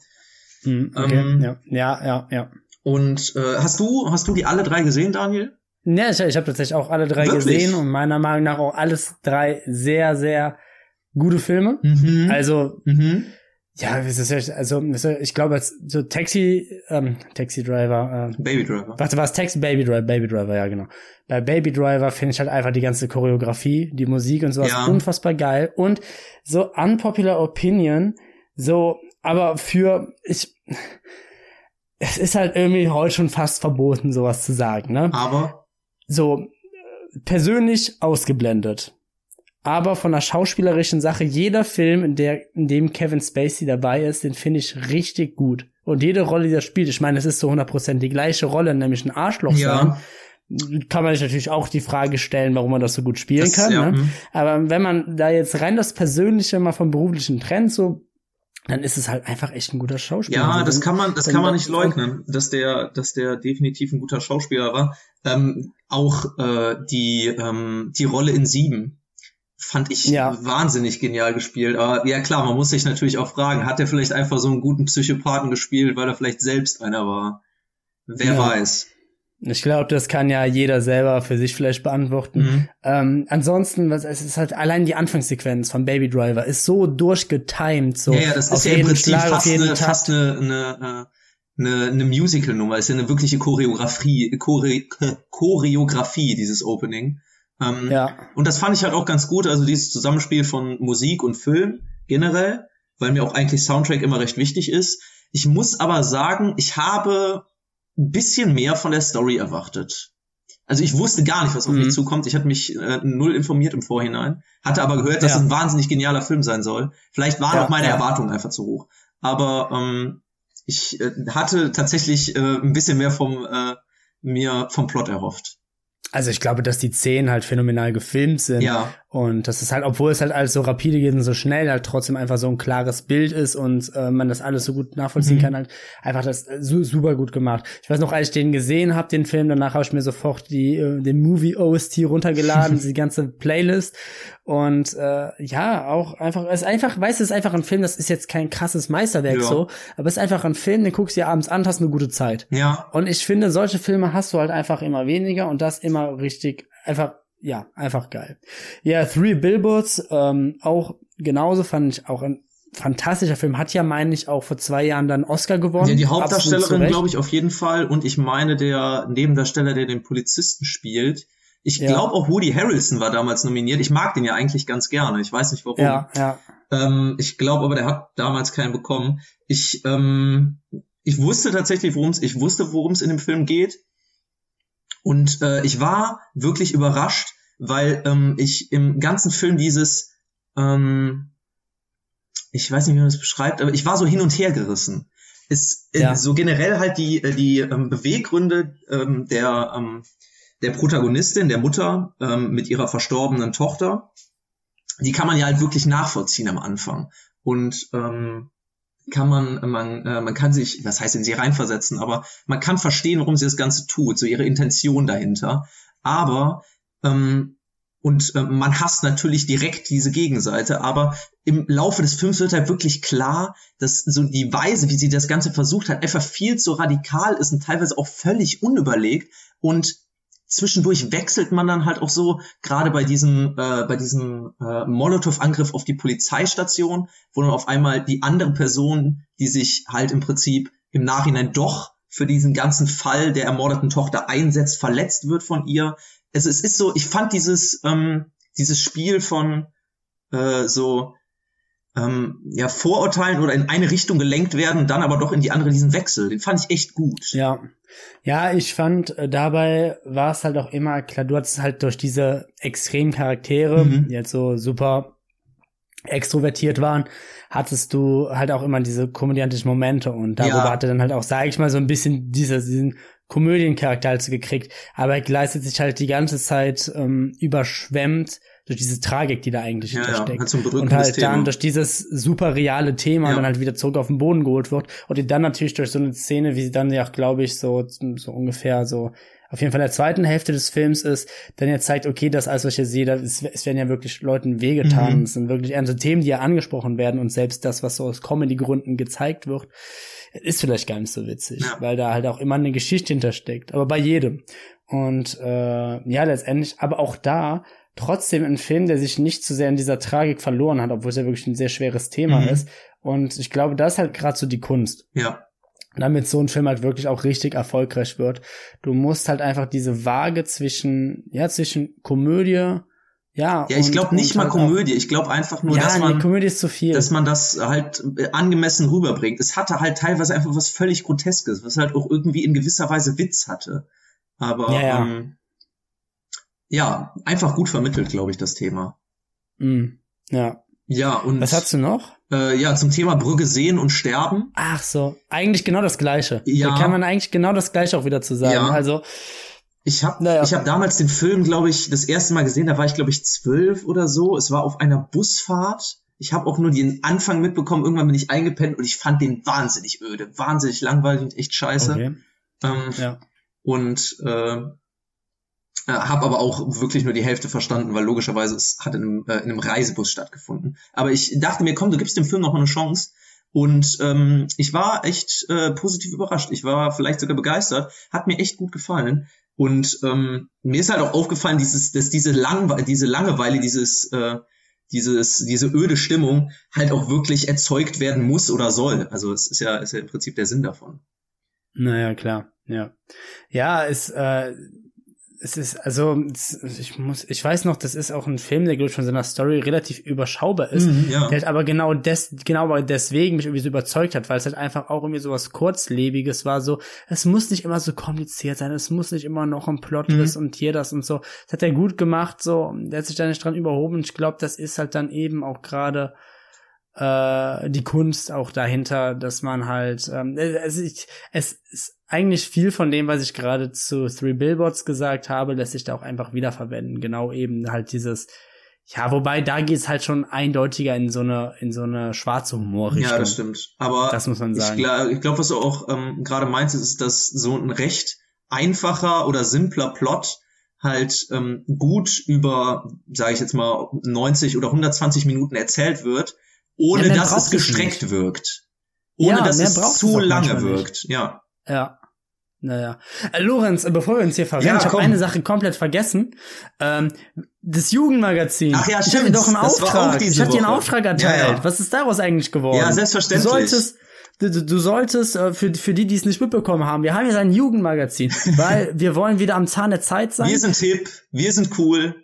Mhm, okay. ähm, ja. ja, ja, ja. Und äh, hast du, hast du die alle drei gesehen, Daniel? Ja, ich, ich habe tatsächlich auch alle drei Wirklich? gesehen und meiner Meinung nach auch alles drei sehr, sehr gute Filme. Mhm. Also, mhm. ja, wie ist das jetzt? also das- ich glaube, jetzt so Taxi, ähm, Taxi Driver, äh, Baby Driver. warte, was Taxi Baby Driver, Baby Driver, ja genau. Bei Baby Driver finde ich halt einfach die ganze Choreografie, die Musik und sowas Ja. unfassbar geil und so unpopular Opinion, so, aber für ich, es ist halt irgendwie heute schon fast verboten, sowas zu sagen, ne? Aber so äh, persönlich ausgeblendet. Aber von der schauspielerischen Sache, jeder Film, in, der, in dem Kevin Spacey dabei ist, den finde ich richtig gut. Und jede Rolle, die er spielt, ich meine, es ist zu 100% die gleiche Rolle, nämlich ein Arschloch Ja. sein. Kann man sich natürlich auch die Frage stellen, warum man das so gut spielen Das- kann. ja, ne? hm. Aber wenn man da jetzt rein das Persönliche mal vom beruflichen Trend so, dann ist es halt einfach echt ein guter Schauspieler. ja, Also das wenn- kann man, das kann man- nicht leugnen, dass der, dass der definitiv ein guter Schauspieler war. Ähm, auch äh, die ähm, die Rolle in Sieben fand ich Ja. wahnsinnig genial gespielt. Aber ja klar, man muss sich natürlich auch fragen, hat er vielleicht einfach so einen guten Psychopathen gespielt, weil er vielleicht selbst einer war? Wer Ja. weiß. Ich glaube, das kann ja jeder selber für sich vielleicht beantworten. Mhm. Ähm, ansonsten, was es ist halt allein die Anfangssequenz von Baby Driver ist so durchgetimed, so ja, ja, das ist ja im Prinzip Schlag, fast, eine, fast eine, eine, eine, eine Musical-Nummer. Ist ja eine wirkliche Choreografie, Chore, Choreografie, dieses Opening. Ähm, Ja, Und das fand ich halt auch ganz gut, also dieses Zusammenspiel von Musik und Film generell, weil mir auch eigentlich Soundtrack immer recht wichtig ist. Ich muss aber sagen, ich habe ein bisschen mehr von der Story erwartet. Also ich wusste gar nicht, was auf Mhm. mich zukommt. Ich hatte mich äh, null informiert im Vorhinein, hatte aber gehört, dass Ja. es ein wahnsinnig genialer Film sein soll. Vielleicht waren Ja, auch meine ja. Erwartungen einfach zu hoch. Aber ähm, ich äh, hatte tatsächlich äh, ein bisschen mehr vom äh, mir vom Plot erhofft. Also ich glaube, dass die Szenen halt phänomenal gefilmt sind. Ja, Und das ist halt, obwohl es halt alles so rapide geht und so schnell, halt trotzdem einfach so ein klares Bild ist und äh, man das alles so gut nachvollziehen Mhm. kann, halt einfach das äh, su super gut gemacht. Ich weiß noch, als ich den gesehen habe, den Film, danach habe ich mir sofort die äh, den Movie OST runtergeladen, die ganze Playlist und äh, ja, auch einfach, es ist einfach, weißt du, es ist einfach ein Film, das ist jetzt kein krasses Meisterwerk Ja. so, aber es ist einfach ein Film, den guckst du dir abends an, hast eine gute Zeit. ja, Und ich finde, solche Filme hast du halt einfach immer weniger und das immer richtig, einfach, ja, einfach geil. Ja, Three Billboards, ähm, auch genauso fand ich auch ein fantastischer Film. Hat ja, meine ich, auch vor zwei Jahren dann Oscar gewonnen. Ja, die Hauptdarstellerin, glaube ich, auf jeden Fall. Und ich meine, der Nebendarsteller, der den Polizisten spielt. Ich Ja. glaube auch Woody Harrelson war damals nominiert. Ich mag den ja eigentlich ganz gerne. Ich weiß nicht warum. Ja, ja. Ähm, ich glaube aber, der hat damals keinen bekommen. Ich, ähm, ich wusste tatsächlich, worum es, ich wusste, worum es in dem Film geht. Und äh, ich war wirklich überrascht, weil ähm, ich im ganzen Film dieses, ähm, ich weiß nicht, wie man das beschreibt, aber ich war so hin und her gerissen. Es, äh, Ja. So generell halt die, äh, die ähm, Beweggründe ähm, der, ähm, der Protagonistin, der Mutter ähm, mit ihrer verstorbenen Tochter, die kann man ja halt wirklich nachvollziehen am Anfang. Und ähm, kann man, man, äh, man kann sich, was heißt in sie reinversetzen, aber man kann verstehen, warum sie das Ganze tut, so ihre Intention dahinter. Aber ähm, und äh, man hasst natürlich direkt diese Gegenseite, aber im Laufe des Films wird halt wirklich klar, dass so die Weise, wie sie das Ganze versucht hat, einfach viel zu radikal ist und teilweise auch völlig unüberlegt und zwischendurch wechselt man dann halt auch so, gerade bei diesem, äh, bei diesem äh, Molotow-Angriff auf die Polizeistation, wo dann auf einmal die andere Person, die sich halt im Prinzip im Nachhinein doch für diesen ganzen Fall der ermordeten Tochter einsetzt, verletzt wird von ihr. Also es ist so, ich fand dieses, ähm, dieses Spiel von äh, so ähm, ja, Vorurteilen oder in eine Richtung gelenkt werden, dann aber doch in die andere diesen Exel, den fand ich echt gut. Ja. Ja, ich fand, äh, dabei war es halt auch immer klar, du hattest halt durch diese extremen Charaktere, Mhm. die jetzt so super extrovertiert waren, hattest du halt auch immer diese komödiantischen Momente und darüber Ja. hat er dann halt auch, sag ich mal, so ein bisschen diese, diesen Komödiencharakter halt so gekriegt, aber er leistet sich halt die ganze Zeit ähm, überschwemmt durch diese Tragik, die da eigentlich Ja, ja, hintersteckt. halt so und halt Thema. dann durch dieses super reale Thema Ja. dann halt wieder zurück auf den Boden geholt wird und die dann natürlich durch so eine Szene, wie sie dann ja, glaube ich, so, so ungefähr so auf jeden Fall in der zweiten Hälfte des Films ist, dann ja zeigt, okay, das alles, was ich hier sehe, das ist, es werden ja wirklich Leuten wehgetan. Mhm. Es sind wirklich ernste Themen, die ja angesprochen werden und selbst das, was so aus Comedy-Gründen gezeigt wird, ist vielleicht gar nicht so witzig, Ja. weil da halt auch immer eine Geschichte hintersteckt. Aber bei jedem. Und äh, ja, letztendlich, aber auch da trotzdem ein Film, der sich nicht zu sehr in dieser Tragik verloren hat, obwohl es ja wirklich ein sehr schweres Thema Mhm. ist. Und ich glaube, das ist halt gerade so die Kunst Ja, damit so ein Film halt wirklich auch richtig erfolgreich wird. Du musst halt einfach diese Waage zwischen, ja, zwischen Komödie, ja. ja ich glaube nicht mal halt Komödie. Ich glaube einfach nur, ja, dass man, Komödie ist zu viel. dass man das halt äh, angemessen rüberbringt. Es hatte halt teilweise einfach was völlig Groteskes, was halt auch irgendwie in gewisser Weise Witz hatte. Aber Ja, ja. Ähm, ja einfach gut vermittelt, glaube ich, das Thema. Mm, ja. Ja, und Was hast du noch? äh, ja, zum Thema Brügge sehen und sterben. Ach so, eigentlich genau das Gleiche. Ja. Da kann man eigentlich genau das Gleiche auch wieder zu sagen. Ja. Also, Ich habe Naja. ich hab damals den Film, glaube ich, das erste Mal gesehen, da war ich, glaube ich, zwölf oder so. Es war auf einer Busfahrt. Ich habe auch nur den Anfang mitbekommen, irgendwann bin ich eingepennt und ich fand den wahnsinnig öde, wahnsinnig langweilig und echt scheiße. okay. Ähm, Ja. Und äh, habe aber auch wirklich nur die Hälfte verstanden, weil logischerweise es hat in einem, äh, in einem Reisebus stattgefunden. Aber ich dachte mir, komm, du gibst dem Film noch mal eine Chance. Und ähm, ich war echt äh, positiv überrascht. Ich war vielleicht sogar begeistert. Hat mir echt gut gefallen. Und ähm, mir ist halt auch aufgefallen, dieses, dass diese, Langwe diese Langeweile, dieses, äh, dieses, diese öde Stimmung halt auch wirklich erzeugt werden muss oder soll. Also es ist ja, ist ja im Prinzip der Sinn davon. Naja, klar, ja. Ja, es, äh, es ist, also, es, ich muss, ich weiß noch, das ist auch ein Film, der, glaube ich, von seiner Story relativ überschaubar ist. Mhm, ja. Der halt aber genau des, genau deswegen mich irgendwie so überzeugt hat, weil es halt einfach auch irgendwie so was Kurzlebiges war, so, es muss nicht immer so kompliziert sein, es muss nicht immer noch ein Plot Mhm. und hier das und so. Das hat er gut gemacht, so, der hat sich da nicht dran überhoben ich glaube, das ist halt dann eben auch gerade äh, die Kunst auch dahinter, dass man halt, ähm, es, ich, es ist eigentlich viel von dem, was ich gerade zu Three Billboards gesagt habe, lässt sich da auch einfach wiederverwenden. Genau eben halt dieses, ja, wobei da geht's halt schon eindeutiger in so eine, in so eine schwarze Humorrichtung. Ja, das stimmt. Aber Das muss man sagen. ich glaube, ich glaub, was du auch ähm, gerade meinst, ist, dass so ein recht einfacher oder simpler Plot halt ähm, gut über, sage ich jetzt mal, 90 oder 120 Minuten erzählt wird, ohne Ja, dass es es gestreckt nicht. wirkt. Ohne Ja, dass es es zu auch lange manchmal nicht. wirkt. Ja. Ja. Naja. Äh, Lorenz, äh, bevor wir uns hier verrennen, Ja, ich habe eine Sache komplett vergessen. Ähm, das Jugendmagazin. Ach ja, Ich stimmt. dir doch einen Auftrag. ich hatte dir einen. Auftrag erteilt. Was ist daraus eigentlich geworden? Ja, selbstverständlich. Du solltest, du, du- du solltest, äh, für, für die, die es nicht mitbekommen haben, wir haben jetzt ein Jugendmagazin, weil wir wollen wieder am Zahn der Zeit sein. Wir sind hip, wir sind cool.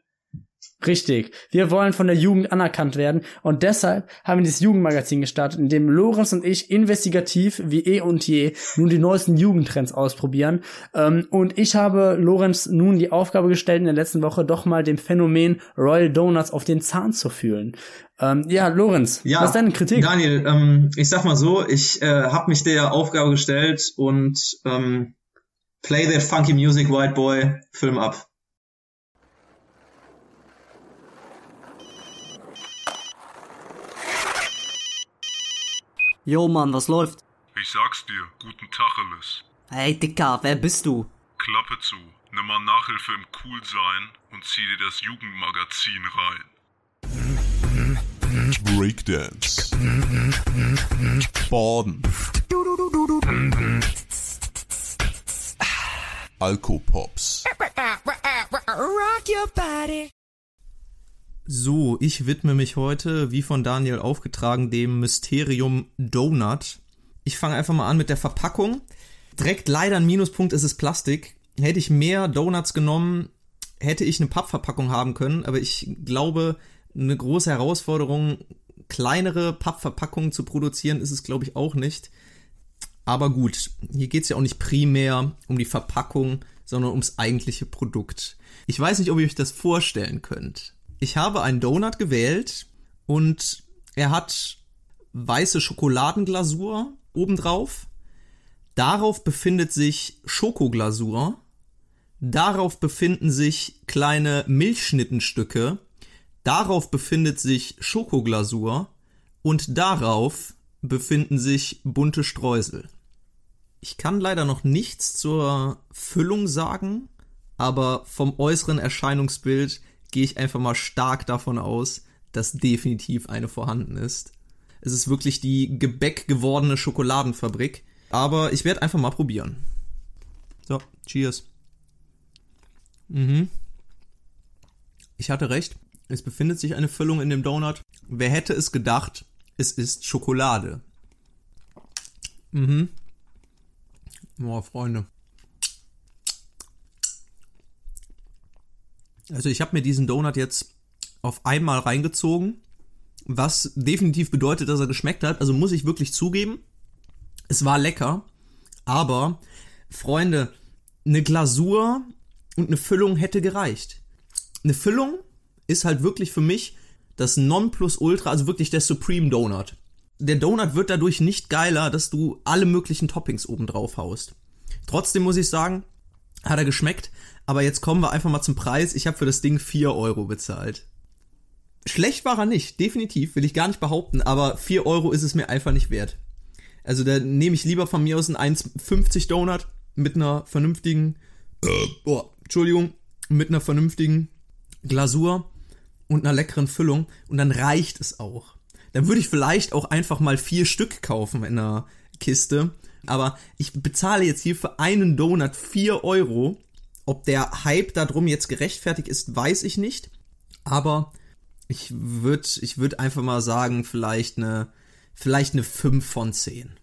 Richtig. Wir wollen von der Jugend anerkannt werden und deshalb haben wir dieses Jugendmagazin gestartet, in dem Lorenz und ich investigativ wie eh und je nun die neuesten Jugendtrends ausprobieren. Ähm, und ich habe Lorenz nun die Aufgabe gestellt, in der letzten Woche doch mal dem Phänomen Royal Donuts auf den Zahn zu fühlen. Ähm, ja, Lorenz, Ja, was ist deine Kritik? Daniel, ähm, ich sag mal so, ich äh, habe mich der Aufgabe gestellt und ähm, play that funky music, white boy, Film ab. Jo Mann, was läuft? Ich sag's dir, guten Tacheles. Hey Dicker, wer bist du? Klappe zu, nimm mal Nachhilfe im Coolsein und zieh dir das Jugendmagazin rein. Breakdance. Baden. Alkopops. So, ich widme mich heute, wie von Daniel aufgetragen, dem Mysterium Donut. Ich fange einfach mal an mit der Verpackung. Direkt leider ein Minuspunkt ist es Plastik. Hätte ich mehr Donuts genommen, hätte ich eine Pappverpackung haben können, aber ich glaube, eine große Herausforderung, kleinere Pappverpackungen zu produzieren, ist es, glaube ich, auch nicht. Aber gut, hier geht's ja auch nicht primär um die Verpackung, sondern ums eigentliche Produkt. Ich weiß nicht, ob ihr euch das vorstellen könnt. Ich habe einen Donut gewählt und er hat weiße Schokoladenglasur obendrauf. Darauf befindet sich Schokoglasur. Darauf befinden sich kleine Milchschnittenstücke. Darauf befindet sich Schokoglasur. Und darauf befinden sich bunte Streusel. Ich kann leider noch nichts zur Füllung sagen, aber vom äußeren Erscheinungsbild gehe ich einfach mal stark davon aus, dass definitiv eine vorhanden ist. Es ist wirklich die Gebäck gewordene Schokoladenfabrik, aber ich werde einfach mal probieren. So, cheers. Mhm. Ich hatte recht. Es befindet sich eine Füllung in dem Donut. Wer hätte es gedacht, es ist Schokolade. Mhm. Boah, Freunde. Also ich habe mir diesen Donut jetzt auf einmal reingezogen, was definitiv bedeutet, dass er geschmeckt hat. Also muss ich wirklich zugeben, es war lecker, aber Freunde, eine Glasur und eine Füllung hätte gereicht. Eine Füllung ist halt wirklich für mich das Nonplusultra, also wirklich der Supreme Donut. Der Donut wird dadurch nicht geiler, dass du alle möglichen Toppings oben drauf haust. Trotzdem muss ich sagen, hat er geschmeckt, aber jetzt kommen wir einfach mal zum Preis. Ich habe für das Ding 4 Euro bezahlt. Schlecht war er nicht, definitiv, will ich gar nicht behaupten, aber 4 Euro ist es mir einfach nicht wert. Also da nehme ich lieber von mir aus einen 1,50 Donut mit einer vernünftigen, äh, oh, Entschuldigung, mit einer vernünftigen Glasur und einer leckeren Füllung und dann reicht es auch. Dann würde ich vielleicht auch einfach mal vier Stück kaufen in einer Kiste. Aber ich bezahle jetzt hier für einen Donut 4 Euro. Ob der Hype darum jetzt gerechtfertigt ist, weiß ich nicht. Aber ich würde ich würd einfach mal sagen, vielleicht eine, vielleicht eine 5 von 10.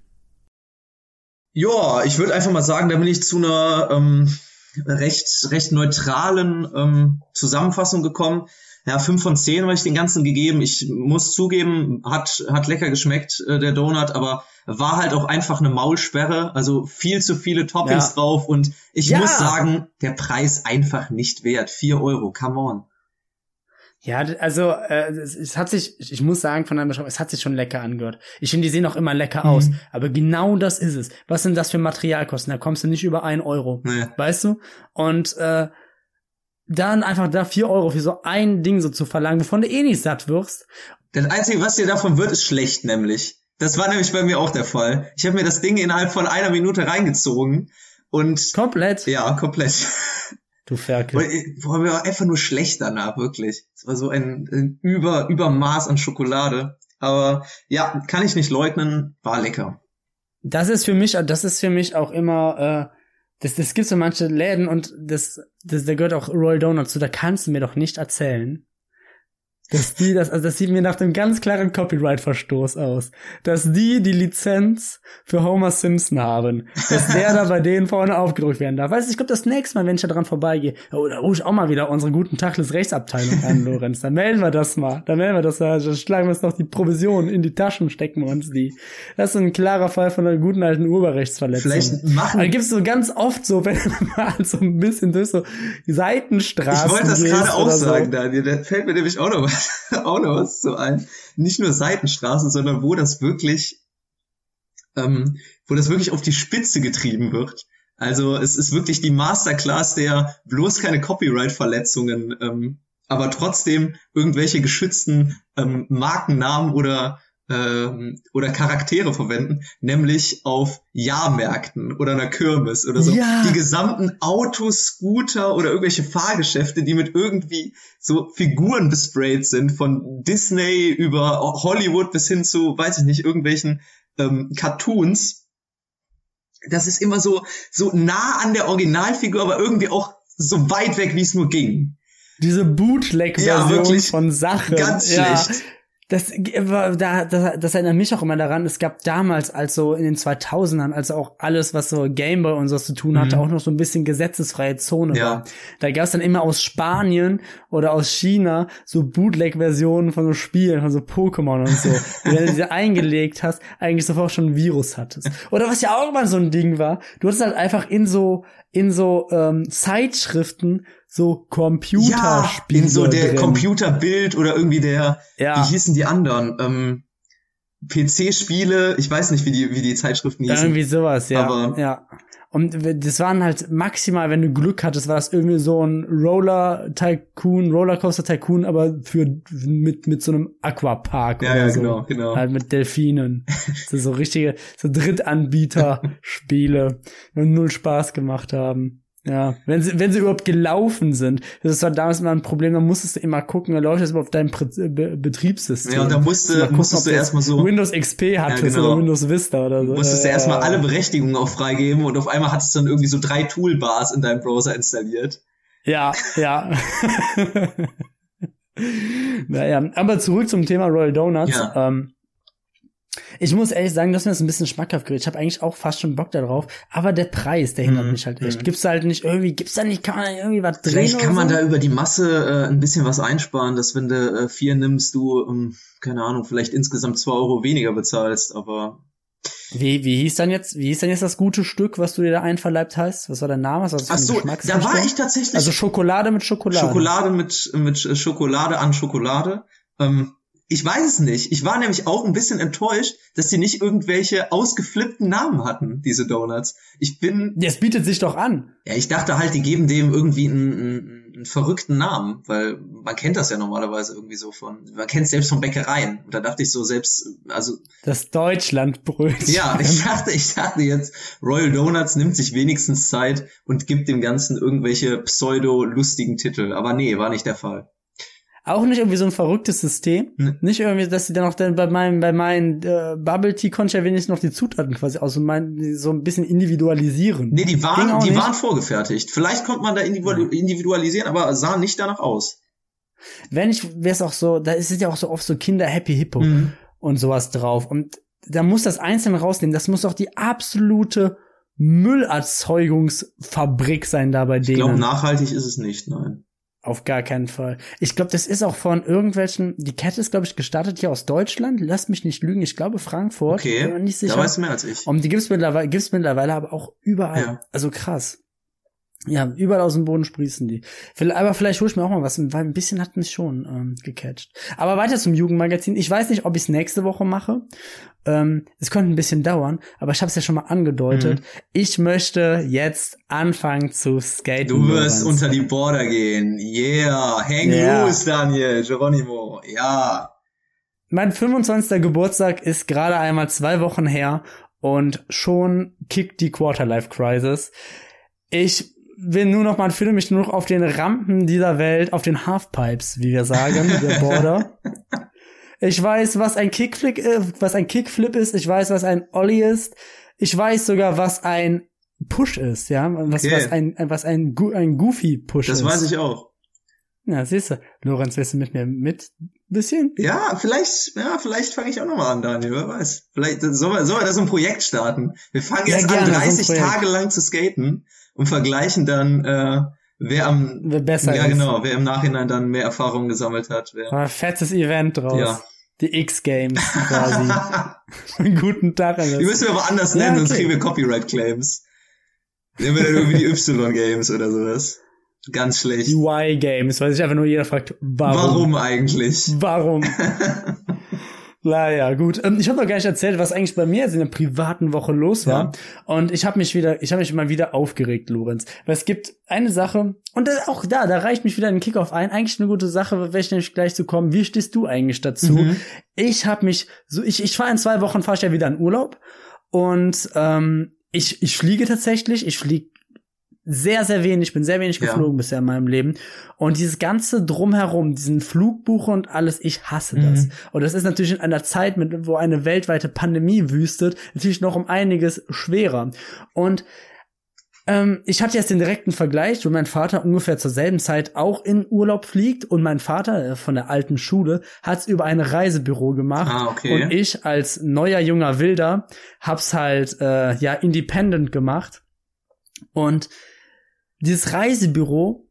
Ja, ich würde einfach mal sagen, da bin ich zu einer ähm, recht, recht neutralen ähm, Zusammenfassung gekommen. Ja, 5 von 10 habe ich den ganzen gegeben. Ich muss zugeben, hat, hat lecker geschmeckt, äh, der Donut, aber war halt auch einfach eine Maulsperre. Also viel zu viele Toppings Ja. drauf und ich Ja. muss sagen, der Preis einfach nicht wert. 4 Euro, come on. Ja, also äh, es, es hat sich, ich muss sagen, von Beschreibung, es hat sich schon lecker angehört. Ich finde, die sehen auch immer lecker aus. Aber genau das ist es. Was sind das für Materialkosten? Da kommst du nicht über ein Euro. Nee. Weißt du? Und äh, dann einfach da vier Euro für so ein Ding so zu verlangen, wovon du eh nicht satt wirst. Das Einzige, was dir davon wird, ist schlecht, nämlich. Das war nämlich bei mir auch der Fall. Ich habe mir das Ding innerhalb von einer Minute reingezogen und Komplett. ja, komplett. Du Ferkel. Boah, mir war einfach nur schlecht danach, wirklich. Es war so ein, ein Über, Übermaß an Schokolade. Aber ja, kann ich nicht leugnen, war lecker. Das ist für mich, das ist für mich auch immer äh, Das, das gibt so manche Läden und das, das, da gehört auch Royal Donut zu, da kannst du mir doch nicht erzählen, dass die das, also das sieht mir nach dem ganz klaren Copyright-Verstoß aus, dass die die Lizenz für Homer Simpson haben, dass der da bei denen vorne aufgedrückt werden darf. Weißt du, ich glaube, das nächste Mal, wenn ich da dran vorbeigehe, oh, da rufe ich auch mal wieder unsere guten Tachles Rechtsabteilung an, Lorenz. Dann melden wir das mal. Dann melden wir das mal. Dann schlagen wir uns noch die Provision in die Taschen, stecken wir uns die. Das ist ein klarer Fall von einer guten alten Urheberrechtsverletzung. Vielleicht machen- Da gibt's so ganz oft so, wenn man mal so ein bisschen durch so Seitenstraßen Ich wollte das gerade auch so. sagen, Daniel. Da fällt mir nämlich auch noch was, auch noch was zu ein. Nicht nur Seitenstraßen, sondern wo das wirklich, ähm, wo das wirklich auf die Spitze getrieben wird. Also es ist wirklich die Masterclass der bloß keine Copyright-Verletzungen, ähm, aber trotzdem irgendwelche geschützten ähm, Markennamen oder ähm, oder Charaktere verwenden, nämlich auf Jahrmärkten oder einer Kirmes oder so. Ja. Die gesamten Autos, Scooter oder irgendwelche Fahrgeschäfte, die mit irgendwie so Figuren besprayt sind, von Disney über Hollywood bis hin zu, weiß ich nicht, irgendwelchen ähm, Cartoons. Das ist immer so, so nah an der Originalfigur, aber irgendwie auch so weit weg, wie es nur ging. Diese Ja, Bootleg-Version wirklich von Sachen. Ganz ja. Das, da, das, das erinnert mich auch immer daran, es gab damals, als so in den 2000ern, als auch alles, was so Gameboy und so zu tun hatte, Mhm. auch noch so ein bisschen gesetzesfreie Zone Ja. war. Da gab es dann immer aus Spanien oder aus China so Bootleg-Versionen von so Spielen, von so Pokémon und so. Wenn du diese eingelegt hast, eigentlich sofort schon ein Virus hattest. Oder was ja auch mal so ein Ding war, du hattest halt einfach in so, in so ähm, Zeitschriften so Ja, Computerspiele in so der drin. Computerbild oder irgendwie der, Ja. wie hießen die anderen? Ähm, PC-Spiele, ich weiß nicht, wie die, wie die Zeitschriften hießen. Irgendwie sowas, ja. Aber- ja. Und das waren halt maximal, wenn du Glück hattest, war das irgendwie so ein Roller Tycoon, Rollercoaster Tycoon, aber für mit mit so einem Aquapark Ja, oder ja, so. genau, genau. Halt mit Delfinen. so, so richtige so Drittanbieter-Spiele, die null Spaß gemacht haben. Ja, wenn sie, wenn sie überhaupt gelaufen sind. Das war damals immer ein Problem, da musstest du immer gucken, läuft das überhaupt auf deinem Prä- Be Betriebssystem. Ja, und da musste- Mal gucken, musstest du erstmal so- Windows XP hattest genau. oder Windows Vista oder so. musstest du Ja, erstmal ja. alle Berechtigungen auch freigeben und auf einmal hattest du dann irgendwie so drei Toolbars in deinem Browser installiert. Ja, ja. naja, aber zurück zum Thema Royal Donuts. Ja. Ähm, ich muss ehrlich sagen, dass mir das ein bisschen schmackhaft gerät. Ich habe eigentlich auch fast schon Bock darauf, aber der Preis, der hindert Mhm, mich halt echt. mhm. Gibt's da halt nicht irgendwie, gibt's da nicht, kann man da irgendwie was drehen? Vielleicht kann man so? da über die Masse äh, ein bisschen was einsparen, dass wenn du äh, vier nimmst, du, ähm, keine Ahnung, vielleicht insgesamt zwei Euro weniger bezahlst, aber Wie, wie hieß dann jetzt, wie hieß denn jetzt das gute Stück, was du dir da einverleibt hast? Was war der Name? Was das für ach so, da war ich tatsächlich Also Schokolade mit Schokolade. Schokolade mit, mit Schokolade an Schokolade. Ähm, ich weiß es nicht. Ich war nämlich auch ein bisschen enttäuscht, dass die nicht irgendwelche ausgeflippten Namen hatten, diese Donuts. Ich bin, Das bietet sich doch an. ja, ich dachte halt, die geben dem irgendwie einen, einen, einen verrückten Namen, weil man kennt das ja normalerweise irgendwie so von, man kennt es selbst von Bäckereien. Und da dachte ich so selbst, also, Das Deutschlandbrötchen. ja, ich dachte, ich dachte jetzt, Royal Donuts nimmt sich wenigstens Zeit und gibt dem Ganzen irgendwelche pseudo-lustigen Titel. Aber nee, war nicht der Fall. Auch nicht irgendwie so ein verrücktes System. Ne. Nicht irgendwie, dass sie dann auch dann bei meinem, bei meinen äh, Bubble Tea konnte ich ja wenigstens noch die Zutaten quasi aus und mein, so ein bisschen individualisieren. Nee, die waren, die nicht. waren vorgefertigt. Vielleicht konnte man da individu- individualisieren, aber sah nicht danach aus. Wenn ich, wäre es auch so, da ist es ja auch so oft so Kinder Happy Hippo Mhm. und sowas drauf. Und da muss das einzeln rausnehmen. Das muss doch die absolute Müllerzeugungsfabrik sein da bei Ich glaube, denen. nachhaltig ist es nicht, nein. Auf gar keinen Fall. Ich glaube, das ist auch von irgendwelchen, die Kette ist, glaube ich, gestartet hier aus Deutschland. Lasst mich nicht lügen. Ich glaube Frankfurt. Bin mir Okay, nicht sicher. da weißt du mehr als ich. Und die gibt's mittlerweile, gibt's mittlerweile aber auch überall. Ja. Also krass. Ja, überall aus dem Boden sprießen die. Aber vielleicht hole ich mir auch mal was, weil ein bisschen hat mich schon ähm, gecatcht. Aber weiter zum Jugendmagazin. Ich weiß nicht, ob ich es nächste Woche mache. Ähm, es könnte ein bisschen dauern, aber ich habe es ja schon mal angedeutet. Mhm. Ich möchte jetzt anfangen zu skaten. Du wirst unter die Border gehen. Yeah, hang Ja. loose, Daniel, Geronimo. Ja. Mein 25. Geburtstag ist gerade einmal zwei Wochen her und schon kickt die Quarterlife Crisis. Ich will nur noch, man finde mich nur noch auf den Rampen dieser Welt, auf den Halfpipes, wie wir sagen, der Border. Ich weiß, was ein Kickflip, äh, was ein Kickflip ist. Ich weiß, was ein Ollie ist. Ich weiß sogar, was ein Push ist, ja, was, Okay. was ein, was ein, ein Goofy-Push ist. Das weiß ich auch. Ja, siehst du. Lorenz, willst du mit mir mit? Bisschen? Ja, vielleicht, ja, vielleicht fange ich auch nochmal an, Daniel, wer weiß. Vielleicht sollen wir, sollen wir da so ein Projekt starten. Wir fangen Ja, jetzt gerne, an, so ein 30 Projekt. Tage lang zu skaten und vergleichen dann, äh, wer am, Wer besser ja ist. genau, wer im Nachhinein dann mehr Erfahrung gesammelt hat. Wer, Ein fettes Event draus. Ja. Die X-Games quasi. Einen guten Tag alles. Die müssen wir aber anders Ja, nennen, sonst okay. kriegen wir Copyright-Claims. Nehmen wir dann irgendwie die Y-Games oder sowas. Ganz schlecht. Die Y-Games, weil sich einfach nur jeder fragt, warum? Warum eigentlich? Warum? Naja, gut. Ähm, Ich habe noch gar nicht erzählt, was eigentlich bei mir jetzt in der privaten Woche los war. Und ich habe mich wieder, ich habe mich mal wieder aufgeregt, Lorenz. Weil es gibt eine Sache, und das, auch da, da reicht mich wieder ein Kickoff ein. Eigentlich eine gute Sache, werde ich nämlich gleich zu kommen. Wie stehst du eigentlich dazu? Mhm. Ich habe mich so, ich, ich fahre in zwei Wochen, fahre ich ja wieder in Urlaub. Und ähm, ich, ich fliege tatsächlich, ich fliege sehr, sehr wenig, ich bin sehr wenig Ja. geflogen bisher in meinem Leben. Und dieses ganze Drumherum, diesen Flugbuche und alles, ich hasse das. Mhm. Und das ist natürlich in einer Zeit, mit, wo eine weltweite Pandemie wüstet, natürlich noch um einiges schwerer. Und ähm, ich hatte jetzt den direkten Vergleich, wo mein Vater ungefähr zur selben Zeit auch in Urlaub fliegt und mein Vater äh, von der alten Schule hat's über ein Reisebüro gemacht Ah, okay. und ich als neuer junger Wilder hab's halt äh, ja independent gemacht und dieses Reisebüro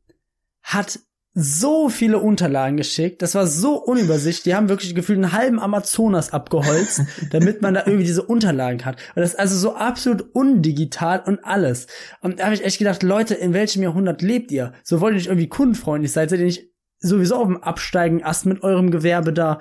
hat so viele Unterlagen geschickt. Das war so unübersichtlich. Die haben wirklich gefühlt einen halben Amazonas abgeholzt, damit man da irgendwie diese Unterlagen hat. Und das ist also so absolut undigital und alles. Und da habe ich echt gedacht, Leute, in welchem Jahrhundert lebt ihr? So wollt ihr nicht irgendwie kundenfreundlich sein? Seid ihr nicht sowieso auf dem absteigen Ast mit eurem Gewerbe da?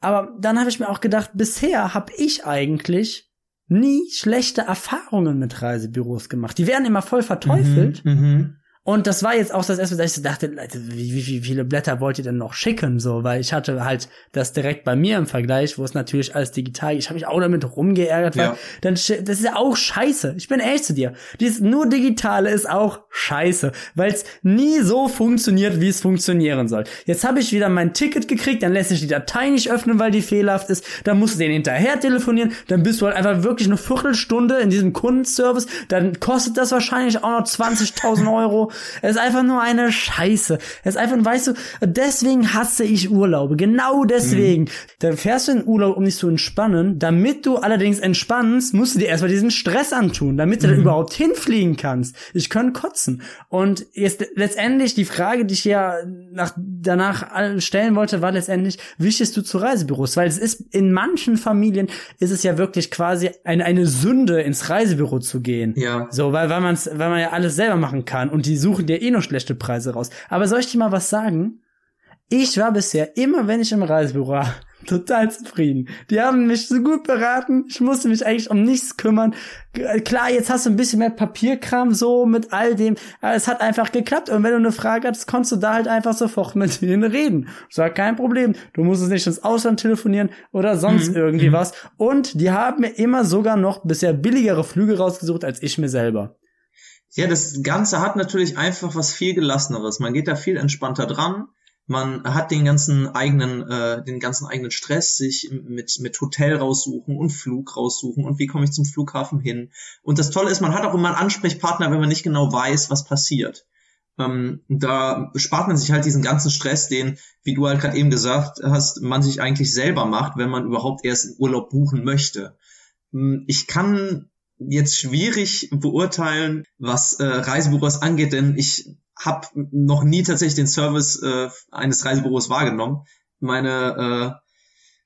Aber dann habe ich mir auch gedacht, bisher habe ich eigentlich nie schlechte Erfahrungen mit Reisebüros gemacht. Die werden immer voll verteufelt. Mhm. Und das war jetzt auch das erste, dass ich dachte, Leute, wie, wie, viele Blätter wollt ihr denn noch schicken? So, weil ich hatte halt das direkt bei mir im Vergleich, wo es natürlich alles digital, ich habe mich auch damit rumgeärgert, weil Ja. dann das ist ja auch scheiße. Ich bin ehrlich zu dir. Dieses nur digitale ist auch scheiße, weil es nie so funktioniert, wie es funktionieren soll. Jetzt habe ich wieder mein Ticket gekriegt, dann lässt sich die Datei nicht öffnen, weil die fehlerhaft ist. Dann musst du den hinterher telefonieren, dann bist du halt einfach wirklich eine Viertelstunde in diesem Kundenservice, dann kostet das wahrscheinlich auch noch 20.000 Euro. Es ist einfach nur eine Scheiße. Es ist einfach, weißt du, deswegen hasse ich Urlaube. Genau deswegen. Dann fährst du in Urlaub, um dich zu entspannen. Damit du allerdings entspannst, musst du dir erstmal diesen Stress antun, damit du da überhaupt hinfliegen kannst. Ich könnte kotzen. Und jetzt letztendlich die Frage, die ich ja nach, danach stellen wollte, war letztendlich, wie stehst du zu Reisebüros? Weil es ist, in manchen Familien ist es ja wirklich quasi eine, eine Sünde, ins Reisebüro zu gehen. Ja. So, weil, weil, man's, weil man ja alles selber machen kann und die suchen dir eh nur schlechte Preise raus. Aber soll ich dir mal was sagen? Ich war bisher immer, wenn ich im Reisebüro war, total zufrieden. Die haben mich so gut beraten. Ich musste mich eigentlich um nichts kümmern. G- Klar, jetzt hast du ein bisschen mehr Papierkram so mit all dem. Aber es hat einfach geklappt. Und wenn du eine Frage hattest, konntest du da halt einfach sofort mit denen reden. Das war kein Problem. Du musstest nicht ins Ausland telefonieren oder sonst irgendwie was. Und die haben mir immer sogar noch bisher billigere Flüge rausgesucht als ich mir selber. Ja, das Ganze hat natürlich einfach was viel gelasseneres. Man geht da viel entspannter dran. Man hat den ganzen eigenen, äh, den ganzen eigenen Stress, sich mit, mit Hotel raussuchen und Flug raussuchen und wie komme ich zum Flughafen hin. Und das Tolle ist, man hat auch immer einen Ansprechpartner, wenn man nicht genau weiß, was passiert. Ähm, da spart man sich halt diesen ganzen Stress, den, wie du halt gerade eben gesagt hast, man sich eigentlich selber macht, wenn man überhaupt erst einen Urlaub buchen möchte. Ich kann jetzt schwierig beurteilen, was äh, Reisebüros angeht, denn ich habe noch nie tatsächlich den Service äh, eines Reisebüros wahrgenommen. Meine äh,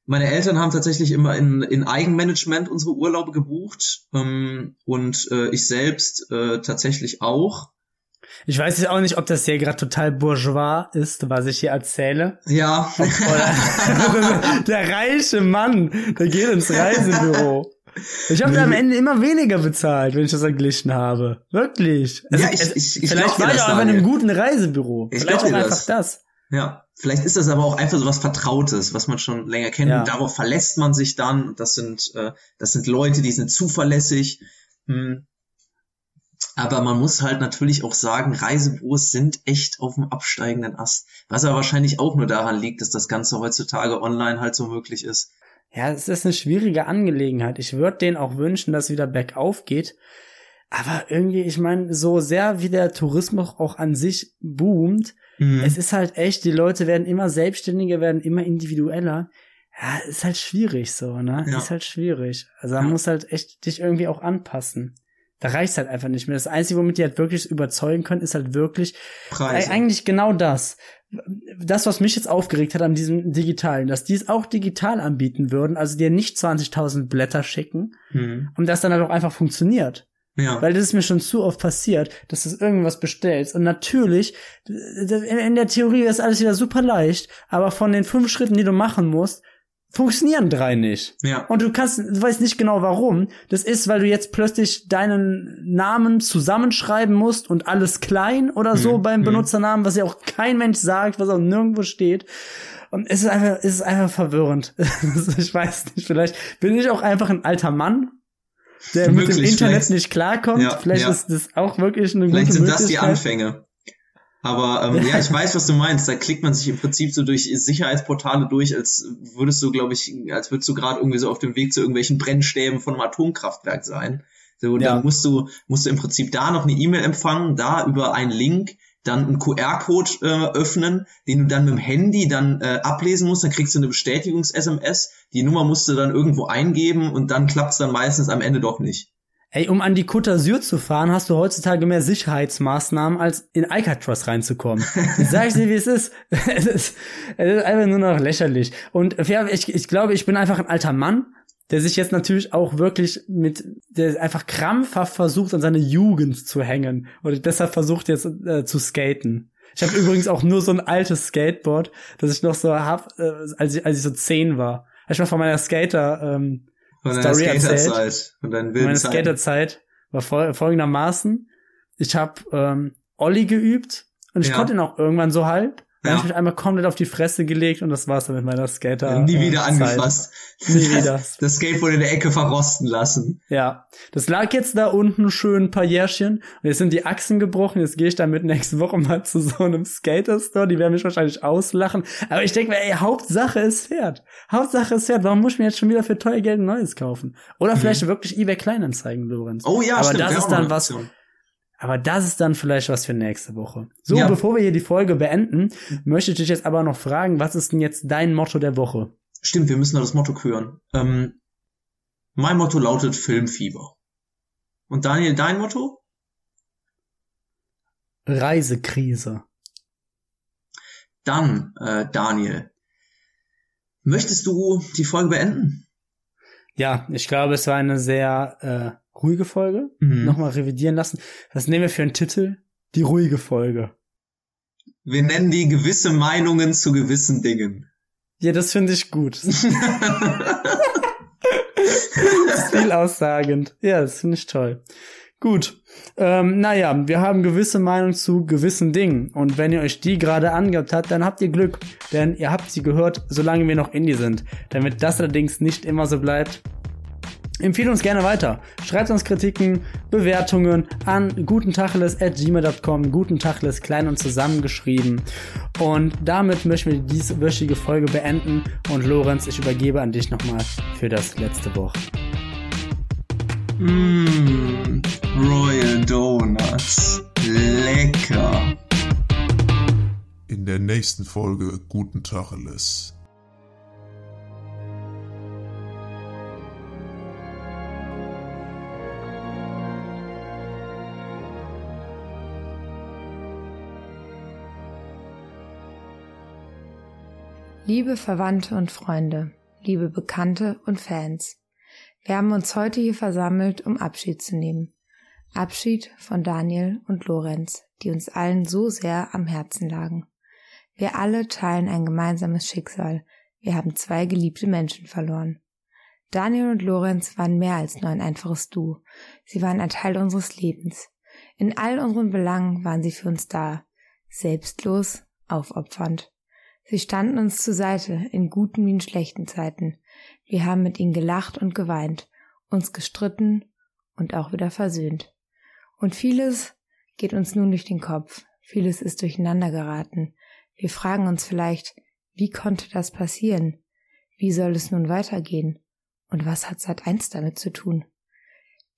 meine Eltern haben tatsächlich immer in, in Eigenmanagement unsere Urlaube gebucht ähm, und äh, ich selbst äh, tatsächlich auch. Ich weiß jetzt auch nicht, ob das hier gerade total bourgeois ist, was ich hier erzähle. Ja, Oder der reiche Mann, der geht ins Reisebüro. Ich habe da am Ende immer weniger bezahlt, wenn ich das verglichen habe. Wirklich. Ja, ich- ich- ich vielleicht war ich auch einfach in einem guten Reisebüro. Ich vielleicht auch einfach das. das. Ja, vielleicht ist das aber auch einfach so was Vertrautes, was man schon länger kennt. Ja. Und darauf verlässt man sich dann. Das sind, äh, das sind Leute, die sind zuverlässig. Hm. Aber man muss halt natürlich auch sagen, Reisebüros sind echt auf dem absteigenden Ast. Was aber wahrscheinlich auch nur daran liegt, dass das Ganze heutzutage online halt so möglich ist. Ja, es ist eine schwierige Angelegenheit. Ich würde denen auch wünschen, dass es wieder bergauf geht. Aber irgendwie, ich meine, so sehr wie der Tourismus auch an sich boomt, Mhm. es ist halt echt, die Leute werden immer selbstständiger, werden immer individueller. Ja, ist halt schwierig so, ne? Ja. Ist halt schwierig. Also Ja. man muss halt echt dich irgendwie auch anpassen. Da reicht's halt einfach nicht mehr. Das Einzige, womit die halt wirklich überzeugen können, ist halt wirklich Preise. Eig- Eigentlich genau das. Das, was mich jetzt aufgeregt hat an diesem Digitalen, dass die es auch digital anbieten würden, also dir nicht 20.000 Blätter schicken Mhm. und das dann halt auch einfach funktioniert. Ja. Weil das ist mir schon zu oft passiert, dass du irgendwas bestellst. Und natürlich, in in der Theorie ist alles wieder super leicht, aber von den fünf Schritten, die du machen musst, funktionieren drei nicht. ja. Und du kannst, du weißt nicht genau warum. Das ist, weil du jetzt plötzlich deinen Namen zusammenschreiben musst und alles klein oder so Mhm. beim Mhm. Benutzernamen, was ja auch kein Mensch sagt, was auch nirgendwo steht. Und es ist einfach, es ist einfach verwirrend. ich weiß nicht, vielleicht bin ich auch einfach ein alter Mann, der mit dem Möglich, Internet vielleicht- nicht klarkommt. Ja, vielleicht ja. ist das auch wirklich eine Vielleicht gute sind das die Möglichkeit. Anfänge. Aber ähm, ja, ich weiß, was du meinst. Da klickt man sich im Prinzip so durch Sicherheitsportale durch, als würdest du, glaube ich, als würdest du gerade irgendwie so auf dem Weg zu irgendwelchen Brennstäben von einem Atomkraftwerk sein. So, Ja. dann musst du, musst du im Prinzip da noch eine E-Mail empfangen, da über einen Link dann einen QR-Code äh, öffnen, den du dann mit dem Handy dann äh, ablesen musst, dann kriegst du eine Bestätigungs-SMS, die Nummer musst du dann irgendwo eingeben und dann klappt's dann meistens am Ende doch nicht. Ey, um an die Côte d'Azur zu fahren, hast du heutzutage mehr Sicherheitsmaßnahmen, als in Alcatraz reinzukommen. Ich sag's dir, wie es ist. Es ist, es ist einfach nur noch lächerlich. Und ja, ich, ich glaube, ich bin einfach ein alter Mann, der sich jetzt natürlich auch wirklich mit, der einfach krampfhaft versucht, an seine Jugend zu hängen. Und deshalb versucht jetzt äh, zu skaten. Ich habe übrigens auch nur so ein altes Skateboard, das ich noch so hab, äh, als ich, als ich so zehn war. Ich mal von meiner Skater, ähm, Von deiner. Skaterzeit, von deinen wilden meine. Skaterzeit war fol folgendermaßen. Ich habe ähm, Olli geübt und ich Ja. konnte ihn auch irgendwann so halb. Ja. habe ich mich einmal komplett auf die Fresse gelegt und das war's dann mit meiner Skater. Ja, nie äh, wieder Zeit. angefasst. Nie wieder. Das Skateboard in der Ecke verrosten lassen. Ja, das lag jetzt da unten schön ein paar Jährchen und jetzt sind die Achsen gebrochen. Jetzt gehe ich damit nächste Woche mal zu so einem Skater-Store. Die werden mich wahrscheinlich auslachen. Aber ich denke mir, ey, Hauptsache es fährt. Hauptsache es fährt. Warum muss ich mir jetzt schon wieder für teuer Geld ein neues kaufen? Oder vielleicht wirklich eBay Kleinanzeigen, Lorenz. Mhm. Oh ja, Aber stimmt. das ist dann was, Option. Aber das ist dann vielleicht was für nächste Woche. So, Ja. bevor wir hier die Folge beenden, möchte ich dich jetzt aber noch fragen, was ist denn jetzt dein Motto der Woche? Stimmt, wir müssen noch das Motto küren. Ähm, mein Motto lautet Filmfieber. Und Daniel, dein Motto? Reisekrise. Dann, äh, Daniel, möchtest du die Folge beenden? Ja, ich glaube, es war eine sehr äh, ruhige Folge. Mhm. Nochmal revidieren lassen. Was nehmen wir für einen Titel? Die ruhige Folge. Wir nennen die gewisse Meinungen zu gewissen Dingen. Ja, das finde ich gut. Das ist viel aussagend. Ja, das finde ich toll. Gut. Ähm, naja, wir haben gewisse Meinung zu gewissen Dingen. Und wenn ihr euch die gerade angehabt habt, dann habt ihr Glück. Denn ihr habt sie gehört, solange wir noch Indie sind. Damit das allerdings nicht immer so bleibt, empfehlt uns gerne weiter. Schreibt uns Kritiken, Bewertungen an gutentacheles.gmail.com. Gutentacheles klein und zusammengeschrieben. Und damit möchten wir diese wöchige Folge beenden. Und Lorenz, ich übergebe an dich nochmal für das letzte Wort. Mmh, Royal Donuts. Lecker. In der nächsten Folge Guten Tacheles. Liebe Verwandte und Freunde, liebe Bekannte und Fans, wir haben uns heute hier versammelt, um Abschied zu nehmen. Abschied von Daniel und Lorenz, die uns allen so sehr am Herzen lagen. Wir alle teilen ein gemeinsames Schicksal. Wir haben zwei geliebte Menschen verloren. Daniel und Lorenz waren mehr als nur ein einfaches Du. Sie waren ein Teil unseres Lebens. In all unseren Belangen waren sie für uns da. Selbstlos, aufopfernd. Sie standen uns zur Seite in guten wie in schlechten Zeiten. Wir haben mit ihnen gelacht und geweint, uns gestritten und auch wieder versöhnt. Und vieles geht uns nun durch den Kopf, vieles ist durcheinander geraten. Wir fragen uns vielleicht, wie konnte das passieren? Wie soll es nun weitergehen? Und was hat Sat 1 damit zu tun?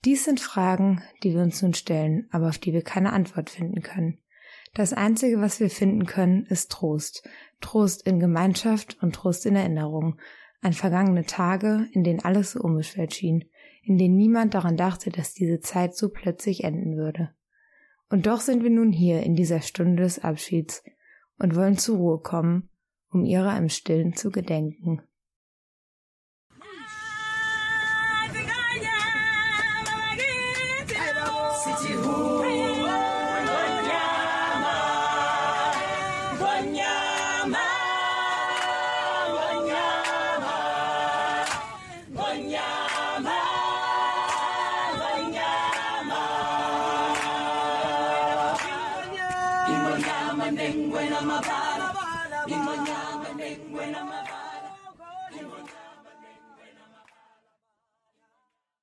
Dies sind Fragen, die wir uns nun stellen, aber auf die wir keine Antwort finden können. Das Einzige, was wir finden können, ist Trost. Trost in Gemeinschaft und Trost in Erinnerung. An vergangene Tage, in denen alles so unbeschwert schien, in denen niemand daran dachte, dass diese Zeit so plötzlich enden würde. Und doch sind wir nun hier in dieser Stunde des Abschieds und wollen zur Ruhe kommen, um ihrer im Stillen zu gedenken.